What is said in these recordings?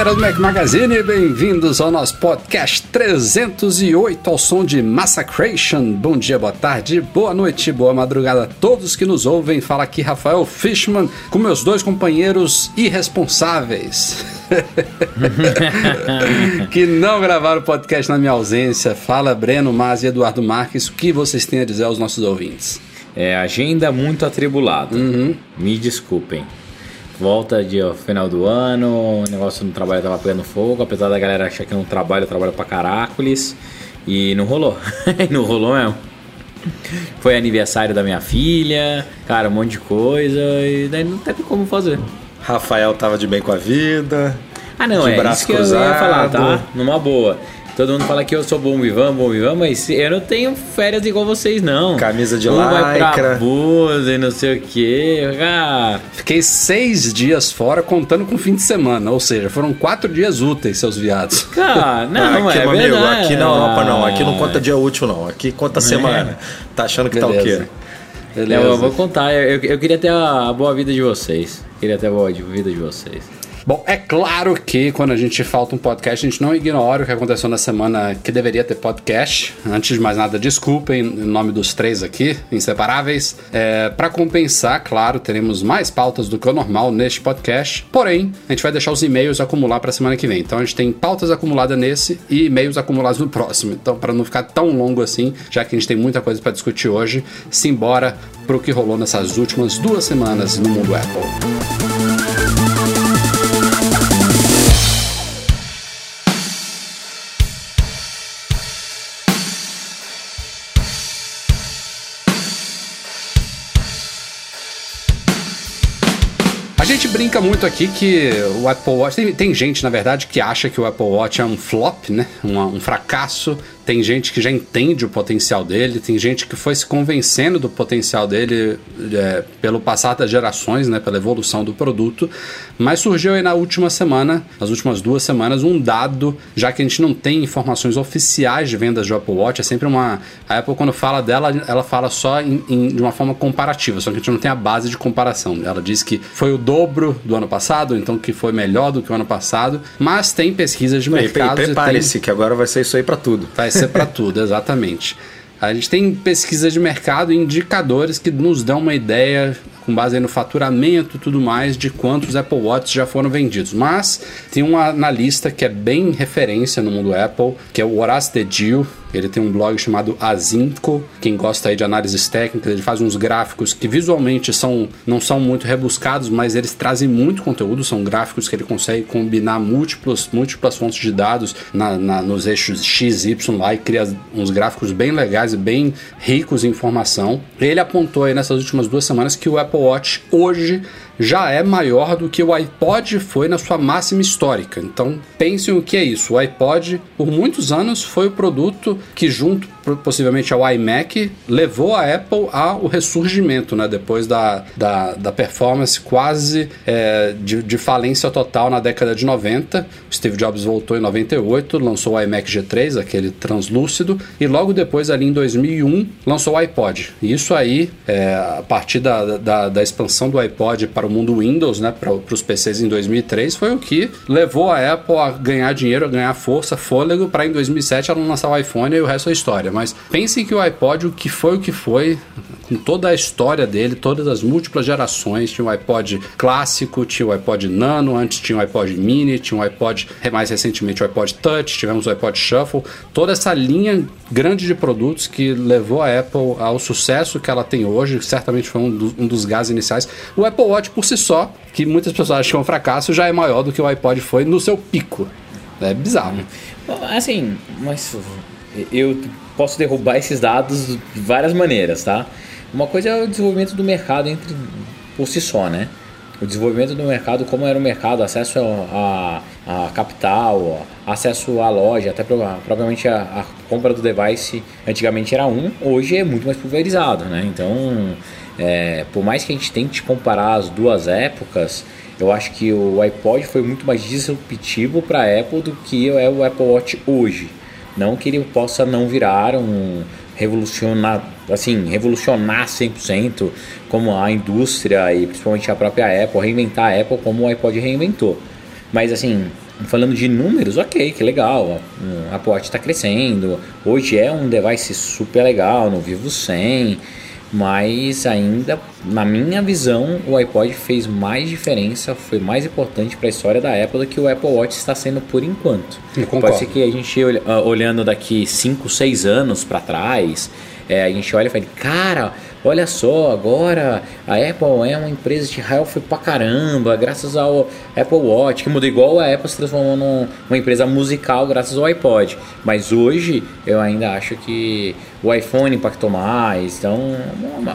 Galera do Mac Magazine, bem-vindos ao nosso podcast 308 ao som de Massacration. Bom dia, boa tarde, boa noite, boa madrugada a todos que nos ouvem. Fala aqui Rafael Fishman com meus dois companheiros irresponsáveis. que não gravaram o podcast na minha ausência. Fala Breno Mas e Eduardo Marques, o que vocês têm a dizer aos nossos ouvintes? É, agenda muito atribulada. Me desculpem. Volta de ó, final do ano, o negócio no trabalho tava pegando fogo, apesar da galera achar que não trabalha, trabalha pra caracoles. E não rolou. não rolou mesmo. Foi aniversário da minha filha, cara, um monte de coisa, e daí não teve como fazer. Rafael tava de bem com a vida. Ah, não, De é braço isso que eu ia falar, tá? cruzado. Numa boa. Todo mundo fala que eu sou bom vivan, bom vivan, mas eu não tenho férias igual vocês, não. Camisa de um vai pra e não sei o que. Ah, Fiquei seis dias fora contando com o fim de semana, ou seja, foram quatro dias úteis, seus viados. cara, não, aqui, é meu amigo, verdade. aqui na Europa não. Aqui não Ah, conta dia útil, não. Aqui conta semana. Tá achando que tá o Beleza. quê? Beleza. Eu vou contar, eu, eu queria ter a boa vida de vocês. Queria ter a boa vida de vocês. Bom, é claro que quando a gente falta um podcast, a gente não ignora o que aconteceu na semana que deveria ter podcast. Antes de mais nada, desculpem em nome dos três aqui, inseparáveis. É, para compensar, claro, teremos mais pautas do que o normal neste podcast. Porém, a gente vai deixar os e-mails acumular para semana que vem. Então a gente tem pautas acumuladas nesse e e-mails acumulados no próximo. Então, para não ficar tão longo assim, já que a gente tem muita coisa para discutir hoje, simbora pro que rolou nessas últimas duas semanas no mundo Apple. Brinca muito aqui que o Apple Watch. Tem, tem gente, na verdade, que acha que o Apple Watch é um flop, né? Um, um fracasso. Tem gente que já entende o potencial dele. Tem gente que foi se convencendo do potencial dele é, pelo passar das gerações, né? Pela evolução do produto. Mas surgiu aí na última semana, nas últimas duas semanas, um dado, já que a gente não tem informações oficiais de vendas do Apple Watch. É sempre uma. A Apple, quando fala dela, ela fala só em- em- de uma forma comparativa, só que a gente não tem a base de comparação. Ela diz que foi o dobro do ano passado, então que foi melhor do que o ano passado, mas tem pesquisas de E, e mercado. prepare-se, que agora vai ser isso aí pra tudo. Vai ser para tudo, exatamente. A gente tem pesquisa de mercado e indicadores que nos dão uma ideia, com base no faturamento e tudo mais, de quantos Apple Watch já foram vendidos. Mas tem um analista que é bem referência no mundo Apple, que é o Horace Dedil. Ele tem um blog chamado Azinco. Quem gosta aí de análises técnicas, ele faz uns gráficos que visualmente são, não são muito rebuscados, mas eles trazem muito conteúdo. São gráficos que ele consegue combinar múltiplos, múltiplas fontes de dados na, na- nos eixos X, Y lá e cria uns gráficos bem legais e bem ricos em informação. Ele apontou aí nessas últimas duas semanas que o Apple Watch hoje já é maior do que o iPod foi na sua máxima histórica. Então, pensem o que é isso. O iPod, por muitos anos, foi o produto que, junto possivelmente ao iMac, levou a Apple ao ressurgimento, né? Depois da, da, da performance quase é, de, de falência total na década de 90. O Steve Jobs voltou em 98, lançou o iMac G3, aquele translúcido, e logo depois, ali em 2001, lançou o iPod. E isso aí, é, a partir da, da, da expansão do iPod para o mundo Windows, né, para os PCs em 2003, foi o que levou a Apple a ganhar dinheiro, a ganhar força, fôlego, para em 2007 ela lançar o iPhone e o resto é história. Mas pensem que o iPod, o que foi o que foi, com toda a história dele, todas as múltiplas gerações, tinha o iPod clássico, tinha o iPod Nano, antes tinha o iPod Mini, tinha o iPod, mais recentemente o iPod Touch, tivemos o iPod Shuffle, toda essa linha grande de produtos que levou a Apple ao sucesso que ela tem hoje, certamente foi um, um dos gases iniciais. O Apple Watch por si só, que muitas pessoas acham que é um fracasso, já é maior do que o iPod foi no seu pico. É bizarro. Assim, mas eu posso derrubar esses dados de várias maneiras, tá? Uma coisa é o desenvolvimento do mercado entre por si só, né? O desenvolvimento do mercado, como era o mercado, acesso a, a, a capital, acesso à loja, até provavelmente a, a, compra do device, antigamente era um, hoje é muito mais pulverizado, né? Então, é, por mais que a gente tente comparar as duas épocas, eu acho que o iPod foi muito mais disruptivo para a Apple do que é o Apple Watch hoje. Não que ele possa não virar um revolucionar, assim, revolucionar 100% como a indústria e principalmente a própria Apple, reinventar a Apple como o iPod reinventou. Mas assim, falando de números, ok, que legal, a Apple Watch está crescendo, hoje é um device super legal no Vivo 100, mas ainda, na minha visão, o iPod fez mais diferença, foi mais importante para a história da Apple do que o Apple Watch está sendo por enquanto. Pode ser que a gente ah, olhando daqui 5, 6 anos para trás, é, a gente olha e fala, cara, olha só, agora a Apple é uma empresa de health pra caramba, graças ao Apple Watch, que mudou igual a Apple se transformou numa empresa musical graças ao iPod. Mas hoje eu ainda acho que o iPhone impactou mais, então,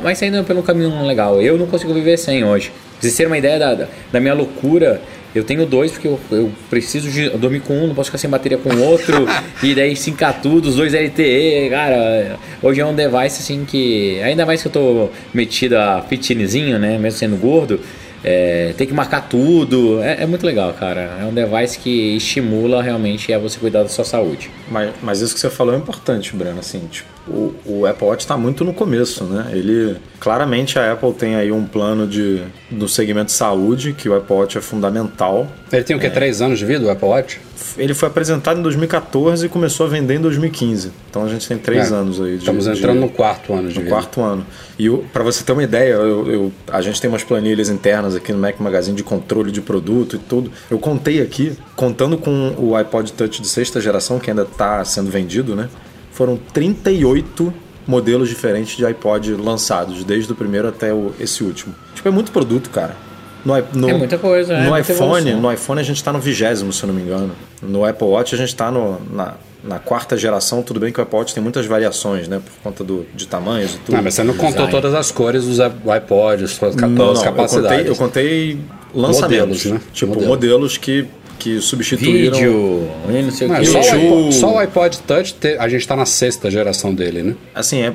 mas ainda pelo caminho legal. Eu não consigo viver sem hoje. Pra vocês terem uma ideia da, da minha loucura eu tenho dois porque eu, eu preciso de dormir com um, não posso ficar sem bateria com o outro. e daí sincar tudo, os dois LTE. Cara, hoje é um device assim que. Ainda mais que eu tô metido a fitnesszinho, né? Mesmo sendo gordo. É, tem que marcar tudo. É, é, muito legal, cara. É um device que estimula realmente a você cuidar da sua saúde. Mas, mas isso que você falou é importante, Breno. Assim, tipo, o, o Apple Watch está muito no começo, né? Ele claramente a Apple tem aí um plano de no segmento de saúde que o Apple Watch é fundamental. Ele tem o que é. três anos de vida o Apple Watch? Ele foi apresentado em 2014 e começou a vender em 2015. Então a gente tem três é. anos aí. De, Estamos entrando de, no quarto ano de no vida. quarto ano. E para você ter uma ideia, eu, eu, a gente tem umas planilhas internas aqui no Mac Magazine de controle de produto e tudo. Eu contei aqui, contando com o iPod Touch de sexta geração que ainda está sendo vendido, né? foram 38 modelos diferentes de iPod lançados, desde o primeiro até o, esse último. Tipo, é muito produto, cara. No, no, é muita coisa, no é iPhone, no iPhone a gente está no vigésimo, se eu não me engano. No Apple Watch a gente está na, na quarta geração, tudo bem que o Apple Watch tem muitas variações, né? Por conta do, de tamanhos e tudo. Não, mas você não contou todas as cores dos iPods, todas as não, não, capacidades. Eu contei, eu contei lançamentos, modelos, né? Tipo, modelos, modelos que que substituíram. Vídeo, não sei não, o que. Só, o iPod, só o iPod Touch, a gente está na sexta geração dele, né? Assim, é,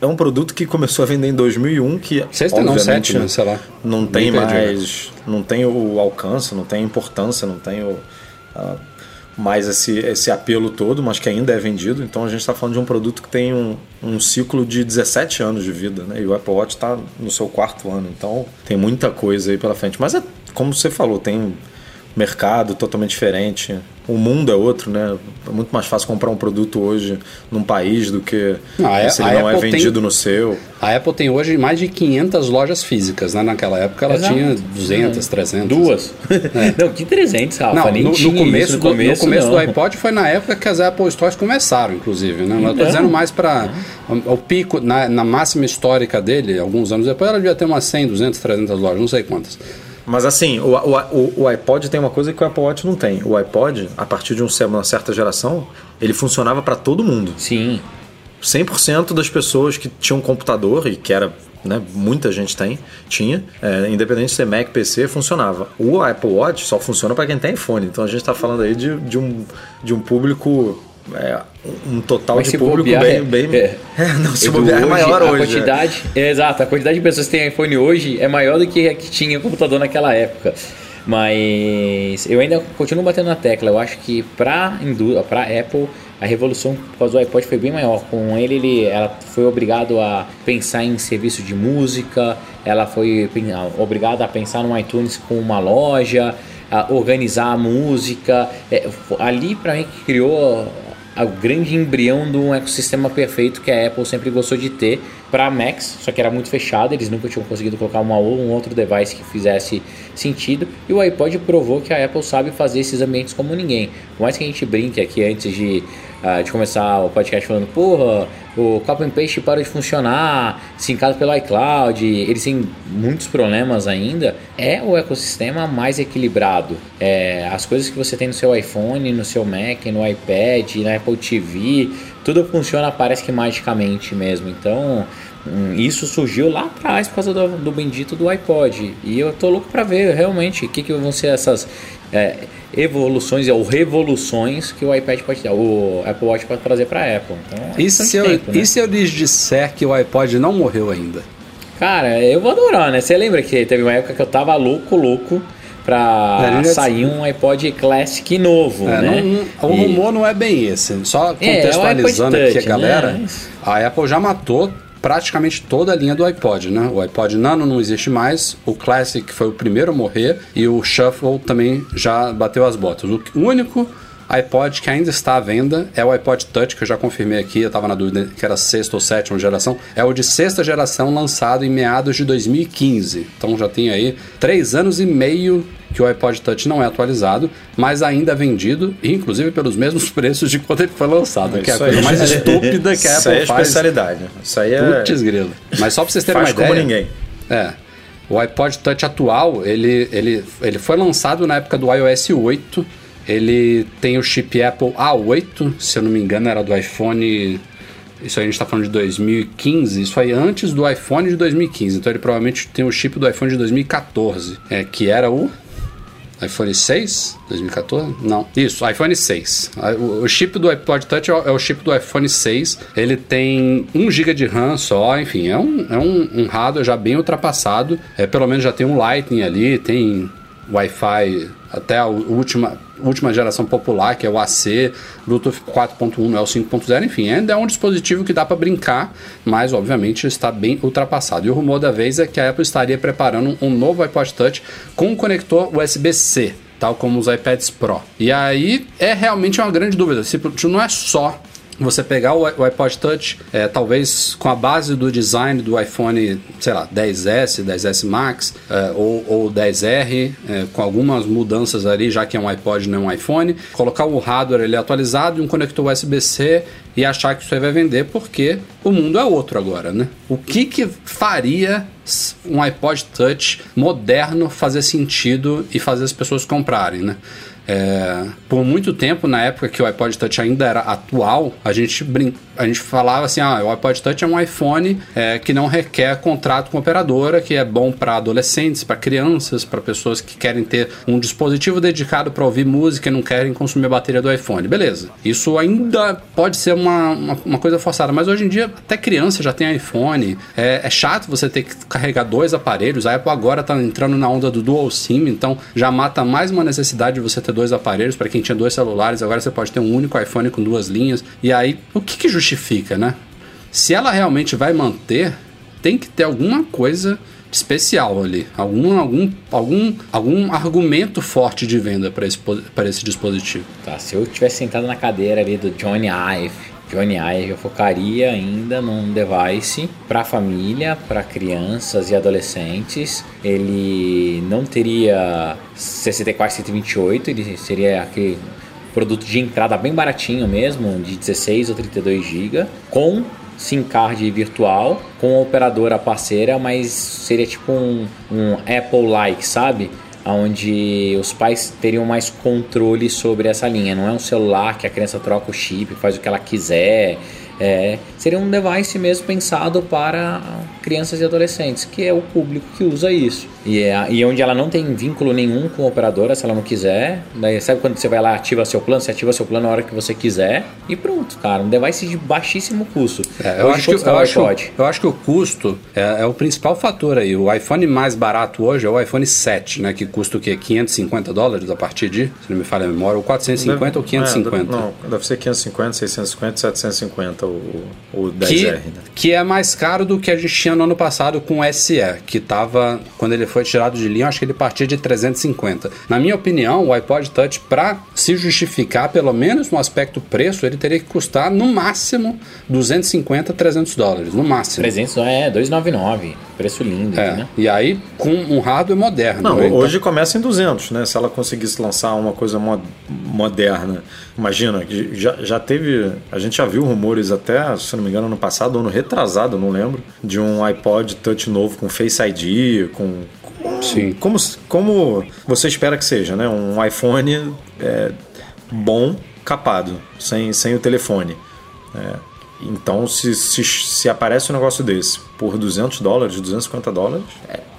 é um produto que começou a vender em 2001 que sexta não sétima, sei lá. Não tem mais, não tem o alcance, não tem importância, não tem o uh, mais esse, esse apelo todo, mas que ainda é vendido. Então a gente está falando de um produto que tem um, um ciclo de 17 anos de vida, né? E o Apple Watch está no seu quarto ano, então tem muita coisa aí pela frente. Mas é como você falou, tem mercado totalmente diferente. O mundo é outro, né? É muito mais fácil comprar um produto hoje num país do que a, se ele não é Apple é vendido tem, no seu. A Apple tem hoje mais de 500 lojas físicas, né? Naquela época ela Exato. tinha 200, 300. Duas. É. não, que 300, Rafa. Não, no, no, começo, no, começo, no começo do iPod foi na época que as Apple Stores começaram, inclusive, né? Eu tô dizendo mais para o pico, na, na máxima histórica dele, alguns anos depois, ela devia ter umas 100, 200, 300 lojas, não sei quantas. Mas assim, o, o, o, iPod tem uma coisa que o Apple Watch não tem. O iPod, a partir de um, uma certa geração, ele funcionava para todo mundo. Sim. 100% das pessoas que tinham computador, e que era né, muita gente tem, tinha, é, independente de ser Mac, PC, funcionava. O Apple Watch só funciona para quem tem iPhone. Então a gente está falando aí de, de, um, de um público é, um total Mas de público bobear, bem. É, bem é, é, não, se bobear é maior a hoje. A quantidade, é. exato, a quantidade de pessoas que têm iPhone hoje é maior do que a que tinha computador naquela época. Mas eu ainda continuo batendo na tecla. Eu acho que para para Apple a revolução por causa do iPod foi bem maior. Com ele, ele ela foi obrigado a pensar em serviço de música, ela foi obrigada a pensar no iTunes com uma loja, a organizar a música. É, ali para mim que criou o grande embrião de um ecossistema perfeito que a Apple sempre gostou de ter para Macs, só que era muito fechado, eles nunca tinham conseguido colocar uma, um outro device que fizesse sentido, e o iPod provou que a Apple sabe fazer esses ambientes como ninguém. Por mais que a gente brinque aqui antes de, de começar o podcast falando, porra, o copy and paste parou de funcionar, sincado pelo iCloud, eles têm muitos problemas ainda, é o ecossistema mais equilibrado. É, as coisas que você tem no seu iPhone, no seu Mac, no iPad, na Apple TV, tudo funciona parece que magicamente mesmo. Então, isso surgiu lá atrás por causa do, do bendito do iPod. E eu tô louco para ver realmente o que, que vão ser essas é, evoluções ou revoluções que o iPad pode dar, o Apple Watch pode trazer para a Apple. Então, é e, se eu, tempo, né? e se eu lhes disser que o iPod não morreu ainda? Cara, eu vou adorar, né? Você lembra que teve uma época que eu tava louco, louco para sair um iPod Classic novo, é, né? Não, o rumor não é bem esse. Só é, contextualizando é, aqui a galera, né? a Apple já matou praticamente toda a linha do iPod, né? O iPod Nano não existe mais, o Classic foi o primeiro a morrer e o Shuffle também já bateu as botas. O único iPod que ainda está à venda é o iPod Touch, que eu já confirmei aqui, eu estava na dúvida que era sexta ou sétima geração. É o de sexta geração, lançado em meados de 2015. Então já tem aí três anos e meio que o iPod Touch não é atualizado, mas ainda é vendido, inclusive pelos mesmos preços de quando ele foi lançado, que é a coisa mais estúpida que a Apple Isso aí é faz. especialidade. Isso aí é... Putz grilo. Mas só para vocês terem uma ideia... como ninguém. É. O iPod Touch atual, ele, ele, ele foi lançado na época do iOS 8, ele tem o chip Apple A8, se eu não me engano era do iPhone isso aí a gente está falando de 2015, isso aí antes do iPhone de 2015. Então ele provavelmente tem o chip do iPhone de 2014, é, que era o iPhone 6? 2014? Não. Isso, iPhone 6. O chip do iPod Touch é o chip do iPhone 6. Ele tem 1 GB de RAM só, enfim, é um, é um, um hardware já bem ultrapassado. É, pelo menos já tem um Lightning ali, tem Wi-Fi até a última, última geração popular, que é o AC, Bluetooth 4.1 não é o 5.0, enfim, ainda é um dispositivo que dá para brincar, mas obviamente está bem ultrapassado. E o rumor da vez é que a Apple estaria preparando um novo iPod Touch com um conector USB-C, tal como os iPads Pro. E aí é realmente uma grande dúvida, se não é só você pegar o, iPod Touch, é, talvez com a base do design do iPhone, sei lá, 10S, 10S Max é, ou, ou 10R, é, com algumas mudanças ali, já que é um iPod não é um iPhone, colocar o hardware ele atualizado e um conector USB-C e achar que isso aí vai vender, porque o mundo é outro agora, né? O que que faria um iPod Touch moderno fazer sentido e fazer as pessoas comprarem, né? É, por muito tempo, na época que o iPod Touch ainda era atual, a gente, brin a gente falava assim: ah, o iPod Touch é um iPhone é, que não requer contrato com operadora, que é bom para adolescentes, para crianças, para pessoas que querem ter um dispositivo dedicado para ouvir música e não querem consumir a bateria do iPhone. Beleza. Isso ainda pode ser uma, uma, uma coisa forçada, mas hoje em dia até criança já tem iPhone. É, é, chato você ter que carregar dois aparelhos. A Apple agora está entrando na onda do Dual SIM, então já mata mais uma necessidade de você ter dois aparelhos. Para quem tinha dois celulares, agora você pode ter um único iPhone com duas linhas. E aí, o que, que justifica, né? Se ela realmente vai manter, tem que ter alguma coisa especial ali, algum, algum, algum, algum argumento forte de venda para esse, esse dispositivo. Tá, se eu tivesse sentado na cadeira ali do Johnny Ive, Johnny Ive, eu focaria ainda num device para família, para crianças e adolescentes. Ele não teria 64 128, ele seria aquele produto de entrada bem baratinho mesmo, de 16 ou 32 GB, com SIM card virtual, com operadora parceira, mas seria tipo um, um Apple-like, sabe? Onde os pais teriam mais controle sobre essa linha. Não é um celular que a criança troca o chip, faz o que ela quiser. É, seria um device mesmo pensado para crianças e adolescentes, que é o público que usa isso. E, é, e onde ela não tem vínculo nenhum com a operadora, se ela não quiser. Daí, sabe quando você vai lá, ativa seu plano? Você ativa seu plano na hora que você quiser. E pronto, cara. Um device de baixíssimo custo. É, eu, acho que, eu, acho, eu acho que o custo é, é, o principal fator aí. O iPhone mais barato hoje é o iPhone 7, né? Que custa o quê? 550 dólares a partir de, se não me falha a memória, ou 450 deve, ou 550? É, deve, não, deve ser 550, 650, 750 o, o 10R. Que, né? que é mais caro do que a gente tinha no ano passado com o SE, que tava, quando ele foi tirado de linha, acho que ele partia de 350. Na minha opinião, o iPod Touch, para se justificar, pelo menos no aspecto preço, ele teria que custar no máximo 250, 300 dólares, no máximo. 300 é 299. Preço lindo, É, né? e aí com um hardware moderno. Não, né? Então- hoje começa em 200, né? Se ela conseguisse lançar uma coisa mo- moderna. Imagina, que já, já teve. A gente já viu rumores até, se não me engano, ano passado, ano retrasado, não lembro, de um iPod Touch novo com Face ID, com. com- Sim. Como, como você espera que seja, né? Um iPhone é, bom, capado, sem, sem o telefone. É, então, se, se, se aparece um negócio desse por 200 dólares, 250 dólares,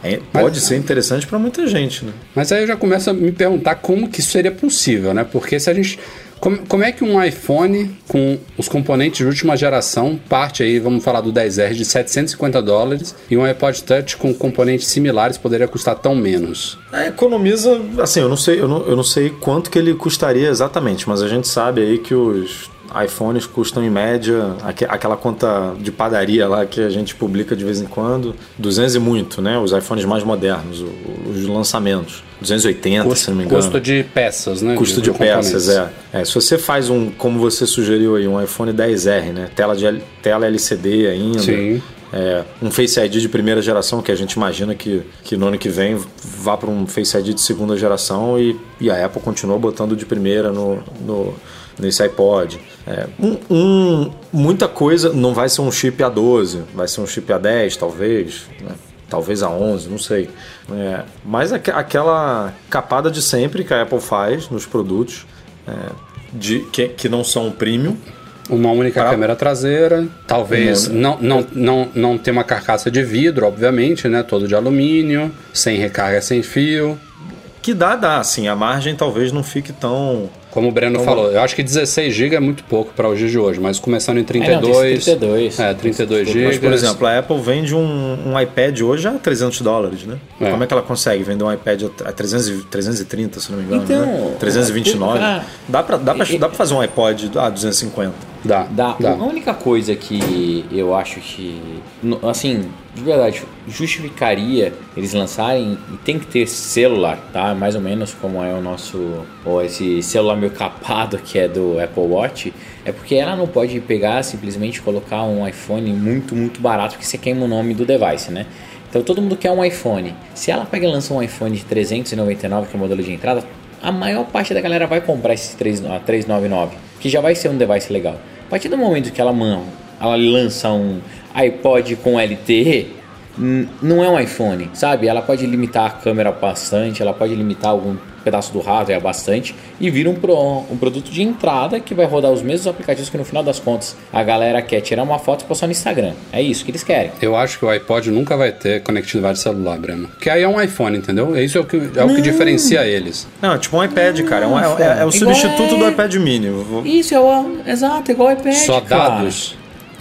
é- pode ser interessante para muita gente, né? Mas aí eu já começo a me perguntar como que isso seria possível, né? Porque se a gente. Como, como é que um iPhone com os componentes de última geração parte aí, vamos falar do 10R, de 750 dólares e um iPod Touch com componentes similares poderia custar tão menos? É, economiza, assim, eu não sei, eu não, eu não sei quanto que ele custaria exatamente, mas a gente sabe aí que os iPhones custam em média aque- aquela conta de padaria lá que a gente publica de vez em quando, 200 e muito, né? Os iPhones mais modernos, os lançamentos, 280, se não me engano. Custo de peças, né? Custo de, componentes. peças, é. é. Se você faz um, como você sugeriu aí, um iPhone 10R, né? Tela, de, tela LCD ainda. Sim. É, um Face ID de primeira geração, que a gente imagina que, que no ano que vem vá para um Face ID de segunda geração e, e a Apple continua botando de primeira no, no, nesse iPod. É, um, um- muita coisa não vai ser um chip A12, vai ser um chip A10 talvez, né? talvez A11, não sei. É, mas aque- aquela capada de sempre que a Apple faz nos produtos, é, de, que, que não são premium, Uma única Pra- câmera traseira, talvez não, não, não, não ter uma carcaça de vidro, obviamente, né? Todo de alumínio, sem recarga, sem fio. que dá, dá, assim, a margem talvez não fique tão... Como o Breno falou, eu acho que 16 GB é muito pouco para os dias de hoje, mas começando em É, não, tem 32. 32. É, 32 GB. Mas, por exemplo, a Apple vende um, um iPad hoje a 300 dólares, né? É. Como é que ela consegue vender um iPad a 300, e- 330, se não me engano, Então, né? 329. ah, Dá pra, dá, pra, dá pra fazer um iPod a 250. Dá, Dá. dá. A única coisa que eu acho que, assim, de verdade, justificaria eles lançarem e tem que ter celular, tá? Mais ou menos como é o nosso, ou esse celular meio capado que é do Apple Watch, é porque ela não pode pegar simplesmente colocar um iPhone muito, muito barato, porque você queima o nome do device, né? Então todo mundo quer um iPhone. Se ela pega e lança um iPhone de 399, que é o modelo de entrada, a maior parte da galera vai comprar esse 3, a 399, que já vai ser um device legal. A partir do momento que ela, ela lança um iPod com LTE, não é um iPhone, sabe? Ela pode limitar a câmera bastante, ela pode limitar algum pedaço do hardware bastante e vira um, pro, um produto de entrada que vai rodar os mesmos aplicativos que no final das contas a galera quer tirar uma foto e postar no Instagram. É isso que eles querem. Eu acho que o iPod nunca vai ter conectividade celular, Breno. Porque aí é um iPhone, entendeu? Isso é o que, é o que diferencia eles. Não, é tipo um iPad, cara. É, um- é- é- é o substituto é- do iPad mini. Vou- Isso é o. Exato, igual o iPad. Só cara. dados.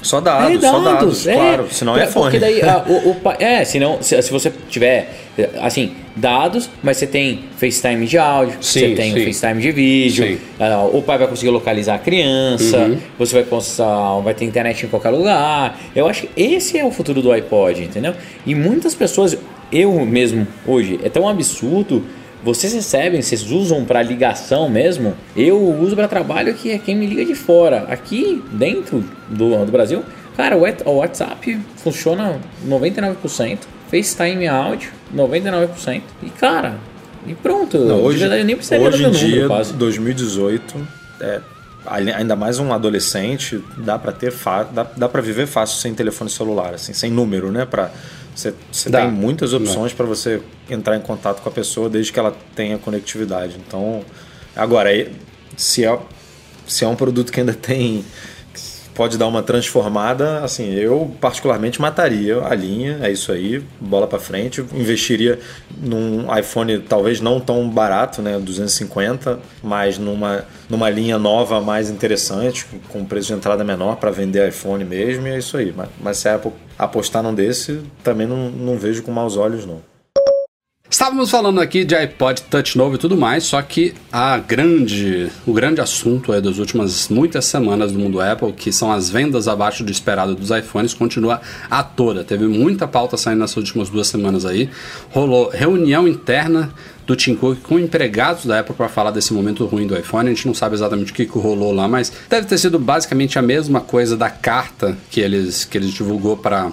Só dados, só dados, é. claro. Senão é. Porque daí, ah, o, o é, senão, se, se você tiver, assim, dados, mas você tem FaceTime de áudio, Sim, você tem sim. FaceTime de vídeo, ah, o pai vai conseguir localizar a criança, Uhum. você vai postar, vai ter internet em qualquer lugar. Eu acho que esse é o futuro do iPod, entendeu? E muitas pessoas, eu mesmo hoje, é tão absurdo. Vocês recebem, vocês usam para ligação mesmo? Eu uso para trabalho que é quem me liga de fora. Aqui dentro do, do Brasil, cara, o What- o WhatsApp funciona 99%, FaceTime áudio 99%. E cara, e pronto. Não, de hoje, verdade, eu nem precisaria hoje do em meu número dia, quase. 2018, é, ainda mais um adolescente, dá para ter dá, dá para viver fácil sem telefone celular, assim, sem número, né? Para você você tem muitas opções para você entrar em contato com a pessoa desde que ela tenha conectividade. Então, agora se é se é um produto que ainda tem pode dar uma transformada, assim, eu particularmente mataria a linha, é isso aí, bola para frente, investiria num iPhone talvez não tão barato, né, 250, mas numa, numa linha nova mais interessante, com- preço de entrada menor para vender iPhone mesmo, e é isso aí. Mas, mas se a Apple apostar num desse, também não, não vejo com maus olhos não. Estávamos falando aqui de iPod Touch novo e tudo mais, só que a grande, o grande assunto é das últimas muitas semanas do mundo Apple, que são as vendas abaixo do esperado dos iPhones, continua a toda. Teve muita pauta saindo nessas últimas duas semanas aí. Rolou reunião interna do Tim Cook com empregados da Apple para falar desse momento ruim do iPhone. A gente não sabe exatamente o que, que rolou lá, mas deve ter sido basicamente a mesma coisa da carta que eles, que eles divulgou para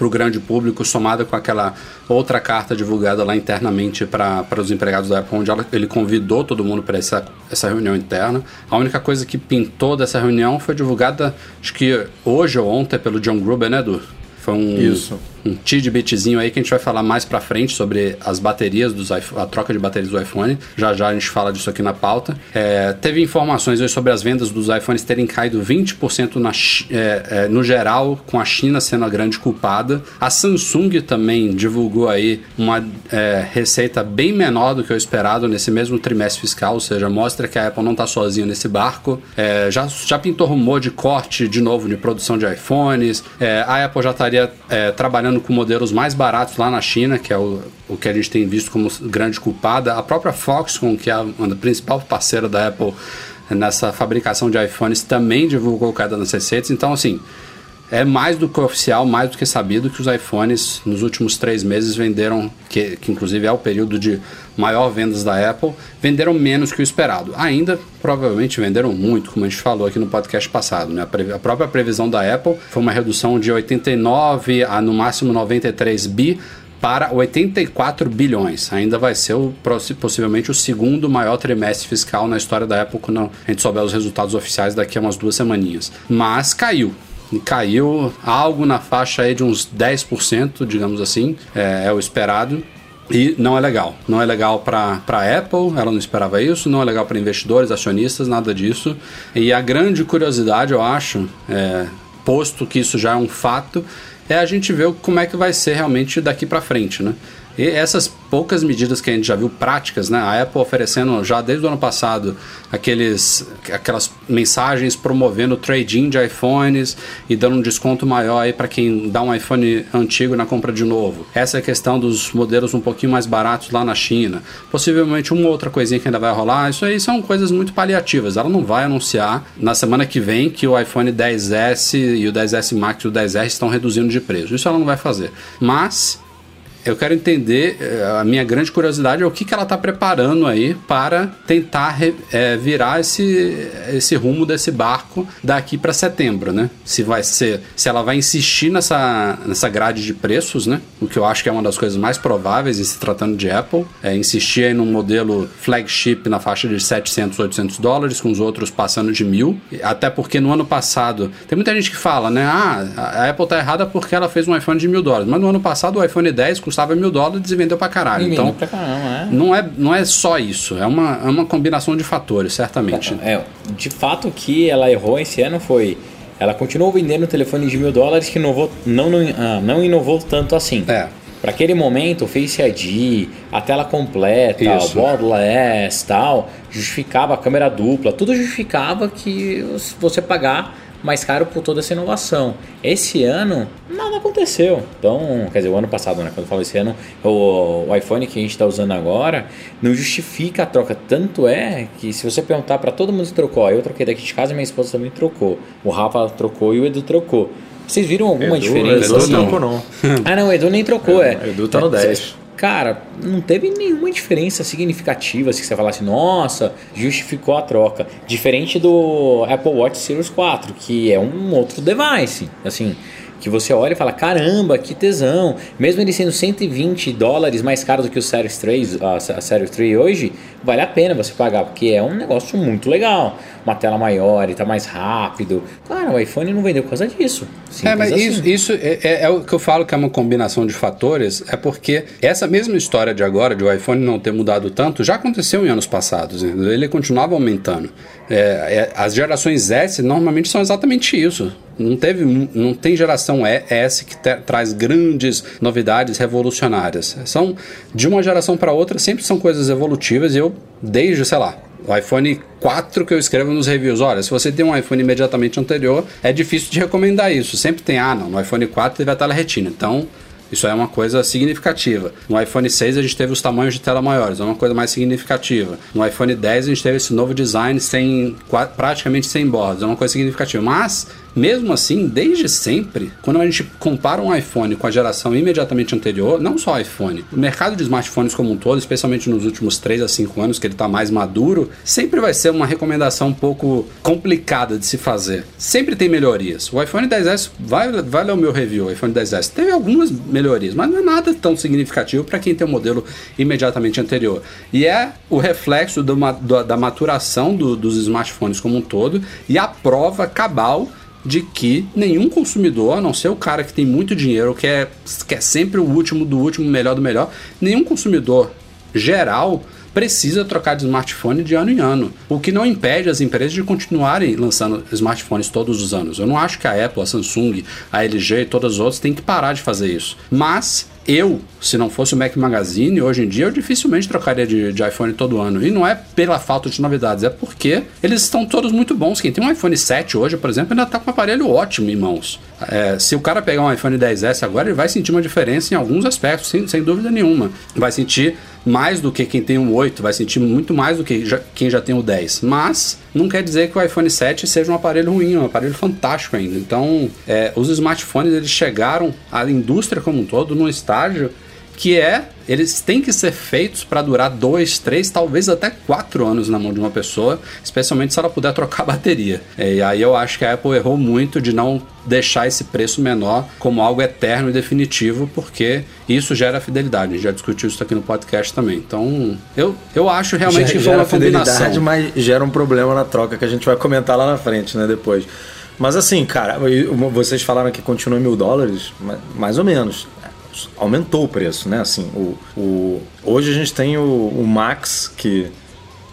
para o grande público, somada com aquela outra carta divulgada lá internamente para os empregados da Apple, onde ela, ele convidou todo mundo para essa, essa reunião interna. A única coisa que pintou dessa reunião foi divulgada, acho que hoje ou ontem, pelo John Gruber, né, Edu? Foi um, Isso. Um tidbitzinho aí que a gente vai falar mais pra frente sobre as baterias, dos a troca de baterias do iPhone. Já já a gente fala disso aqui na pauta. É, teve informações hoje sobre as vendas dos iPhones terem caído 20% na, é, é, no geral, com a China sendo a grande culpada. A Samsung também divulgou aí uma é, receita bem menor do que o esperado nesse mesmo trimestre fiscal, ou seja, mostra que a Apple não está sozinha nesse barco. É, já, já pintou rumor de corte de novo de produção de iPhones. É, a Apple já estaria trabalhando com modelos mais baratos lá na China, que é o, o que a gente tem visto como grande culpada. A própria Foxconn, que é a, a principal parceira da Apple nessa fabricação de iPhones, também divulgou queda nas receitas. Então, assim, é mais do que oficial, mais do que sabido que os iPhones nos últimos três meses venderam, que, que inclusive é o período de maior vendas da Apple, venderam menos que o esperado. Ainda, provavelmente, venderam muito, como a gente falou aqui no podcast passado. Né? A, a própria previsão da Apple foi uma redução de 89 a no máximo 93 bi para 84 bilhões. Ainda vai ser o, possivelmente o segundo maior trimestre fiscal na história da Apple quando a gente souber os resultados oficiais daqui a umas duas semaninhas. Mas caiu caiu algo na faixa aí de uns 10%, digamos assim, é, é o esperado. E não é legal. Não é legal para a Apple, ela não esperava isso. Não é legal para investidores, acionistas, nada disso. E a grande curiosidade, eu acho, é, posto que isso já é um fato, é a gente ver como é que vai ser realmente daqui para frente, né? E essas poucas medidas que a gente já viu práticas, né? A Apple oferecendo já desde o ano passado aqueles, aquelas mensagens promovendo trade-in de iPhones e dando um desconto maior aí para quem dá um iPhone antigo na compra de novo. Essa é a questão dos modelos um pouquinho mais baratos lá na China. Possivelmente uma outra coisinha que ainda vai rolar. Isso aí são coisas muito paliativas. Ela não vai anunciar na semana que vem que o iPhone 10S e o 10S Max e o 10R estão reduzindo de preço. Isso ela não vai fazer. Mas eu quero entender, eh, a minha grande curiosidade é o que, que ela está preparando aí para tentar é, virar esse, esse rumo desse barco daqui para setembro, né? Se vai ser, se ela vai insistir nessa, nessa grade de preços, né? O que eu acho que é uma das coisas mais prováveis em se tratando de Apple, é insistir aí num modelo flagship na faixa de 700, 800 dólares, com os outros passando de mil. Até porque no ano passado, tem muita gente que fala, né? Ah, a Apple tá errada porque ela fez um iPhone de mil dólares, mas no ano passado o iPhone 10 custava mil dólares e vendeu pra caralho. E então, pra caramba, é. Não, é, não é só isso, é uma, é uma combinação de fatores, certamente. É, de fato o que ela errou esse ano foi. Ela continuou vendendo telefones de mil dólares que inovou, não, não, ah, não inovou tanto assim. É. Para aquele momento, o Face ID, a tela completa, Isso. o borderless tal, justificava a câmera dupla, tudo justificava que você pagar mais caro por toda essa inovação. Esse ano, nada aconteceu. Então, quer dizer, o ano passado, né? Quando eu falo esse ano, o, o iPhone que a gente está usando agora não justifica a troca. Tanto é que se você perguntar para todo mundo que trocou, eu troquei daqui de casa e minha esposa também trocou. O Rafa trocou e o Edu trocou. Vocês viram alguma Edu, diferença? Edu assim? não trocou, não. ah, não, o Edu nem trocou, é. Edu tá no 10. Cara, não teve nenhuma diferença significativa, assim, que você falasse, nossa, justificou a troca. Diferente do Apple Watch Series 4, que é um outro device, assim, que você olha e fala, caramba, que tesão. Mesmo ele sendo 120 dólares mais caro do que o Series 3, a Series 3 hoje, vale a pena você pagar, porque é um negócio muito legal. Uma tela maior, ele tá mais rápido. Claro, o iPhone não vendeu por causa disso. É, mas assim. isso, isso é, é, é, o que eu falo que é uma combinação de fatores, é porque essa mesma história de agora, de o iPhone não ter mudado tanto, já aconteceu em anos passados. Ele continuava aumentando. É, é as gerações S normalmente são exatamente isso. Não, teve, não tem geração S que te, traz grandes novidades revolucionárias. São de uma geração para outra, sempre são coisas evolutivas e eu, desde, sei lá, o iPhone 4 que eu escrevo nos reviews. Olha, se você tem um iPhone imediatamente anterior, é difícil de recomendar isso. Sempre tem, ah, não, no iPhone 4 teve a tela retina. Então, isso é uma coisa significativa. No iPhone 6 a gente teve os tamanhos de tela maiores, é uma coisa mais significativa. No iPhone 10 a gente teve esse novo design sem praticamente sem bordas, é uma coisa significativa. Mas mesmo assim, desde sempre, quando a gente compara um iPhone com a geração imediatamente anterior, não só iPhone, o mercado de smartphones como um todo, especialmente nos últimos 3 a 5 anos, que ele está mais maduro, sempre vai ser uma recomendação um pouco complicada de se fazer. Sempre tem melhorias. O iPhone 10S, vai, vai ler o meu review, o iPhone 10S, teve algumas melhorias, mas não é nada tão significativo para quem tem o um modelo imediatamente anterior. E é o reflexo do, da maturação do, dos smartphones como um todo e a prova cabal de que nenhum consumidor, a não ser o cara que tem muito dinheiro, que é, que é sempre o último do último, melhor do melhor, nenhum consumidor geral precisa trocar de smartphone de ano em ano, o que não impede as empresas de continuarem lançando smartphones todos os anos. Eu não acho que a Apple, a Samsung, a LG e todas as outras têm que parar de fazer isso. Mas eu, se não fosse o Mac Magazine, hoje em dia eu dificilmente trocaria de, de, iPhone todo ano. E não é pela falta de novidades, é porque eles estão todos muito bons. Quem tem um iPhone 7 hoje, por exemplo, ainda está com um aparelho ótimo em mãos. É, se o cara pegar um iPhone 10S agora, ele vai sentir uma diferença em alguns aspectos, sem, sem dúvida nenhuma. Vai sentir mais do que quem tem um 8, vai sentir muito mais do que já, quem já tem o 10. Mas não quer dizer que o iPhone 7 seja um aparelho ruim, é um aparelho fantástico ainda. Então, é, os smartphones eles chegaram à indústria como um todo num estágio que é eles têm que ser feitos para durar dois, três, talvez até quatro anos na mão de uma pessoa, especialmente se ela puder trocar a bateria. E aí eu acho que a Apple errou muito de não deixar esse preço menor como algo eterno e definitivo, porque isso gera fidelidade. A gente já discutiu isso aqui no podcast também. Então, eu, eu acho realmente gera, que foi uma combinação. mas gera um problema na troca que a gente vai comentar lá na frente, né, depois. Mas assim, cara, vocês falaram que continua mil dólares, mais ou menos aumentou o preço, né? Assim, o, o, hoje a gente tem o, o Max que,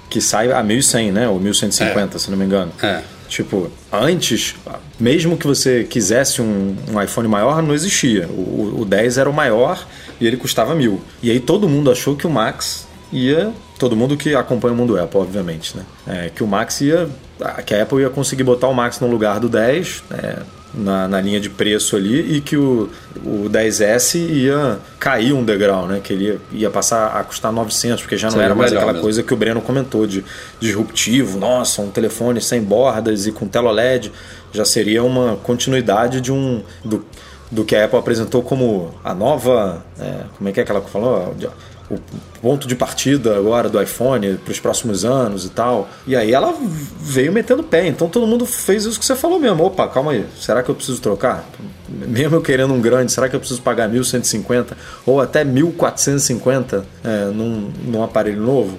que sai a 1100, né? Ou 1150, é. se não me engano. É. Tipo, antes, mesmo que você quisesse um, um iPhone maior, não existia. O, o 10 era o maior e ele custava mil. E aí todo mundo achou que o Max ia. Todo mundo que acompanha o mundo Apple, obviamente, né? É, que o Max ia. Que a Apple ia conseguir botar o Max no lugar do 10, né? Na, na, linha de preço ali e que o, o 10S ia cair um degrau, né? Que ele ia, ia passar a custar 900, porque já não Seria era mais aquela mesmo. coisa que o Breno comentou de disruptivo, nossa, um telefone sem bordas e com tela OLED, já seria uma continuidade de um do, do que a Apple apresentou como a nova, é, como é que é que ela falou? o ponto de partida agora do iPhone para os próximos anos e tal. E aí ela veio metendo pé. Então todo mundo fez isso que você falou mesmo. Opa, calma aí. Será que eu preciso trocar? Mesmo eu querendo um grande, será que eu preciso pagar 1.150 ou até 1.450 é, num, num aparelho novo?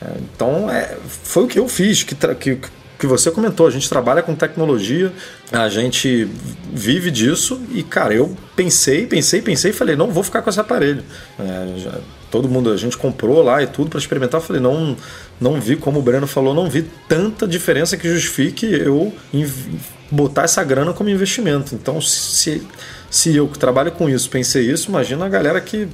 É, então é, foi o que eu fiz, que, que que você comentou, a gente trabalha com tecnologia, a gente vive disso e, cara, eu pensei, pensei, pensei e falei, não vou ficar com esse aparelho. É, já, todo mundo, a gente comprou lá e tudo para experimentar, eu falei, não, não vi, como o Breno falou, não vi tanta diferença que justifique eu botar essa grana como investimento. Então, se, se eu que trabalho com isso pensei isso, imagina a galera que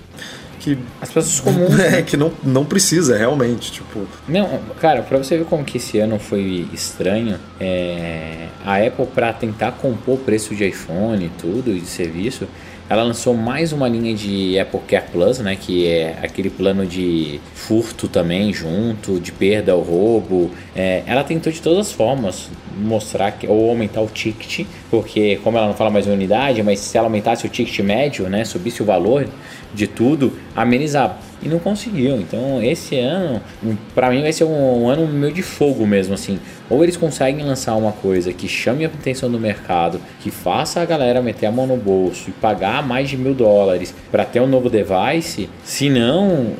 que as pessoas comuns é né? que não, não precisa realmente tipo não cara para você ver como que esse ano foi estranho é, a Apple para tentar compor o preço de iPhone e tudo e de serviço ela lançou mais uma linha de Apple Care Plus, né, que é aquele plano de furto também junto, de perda ao roubo. É, ela tentou de todas as formas mostrar que ou aumentar o ticket, porque como ela não fala mais unidade, mas se ela aumentasse o ticket médio, né, subisse o valor de tudo, amenizar e não conseguiu. Então, esse ano, para mim, vai ser um, um, ano meio de fogo mesmo, assim. Ou eles conseguem lançar uma coisa que chame a atenção do mercado, que faça a galera meter a mão no bolso e pagar mais de mil dólares para ter um novo device, se não,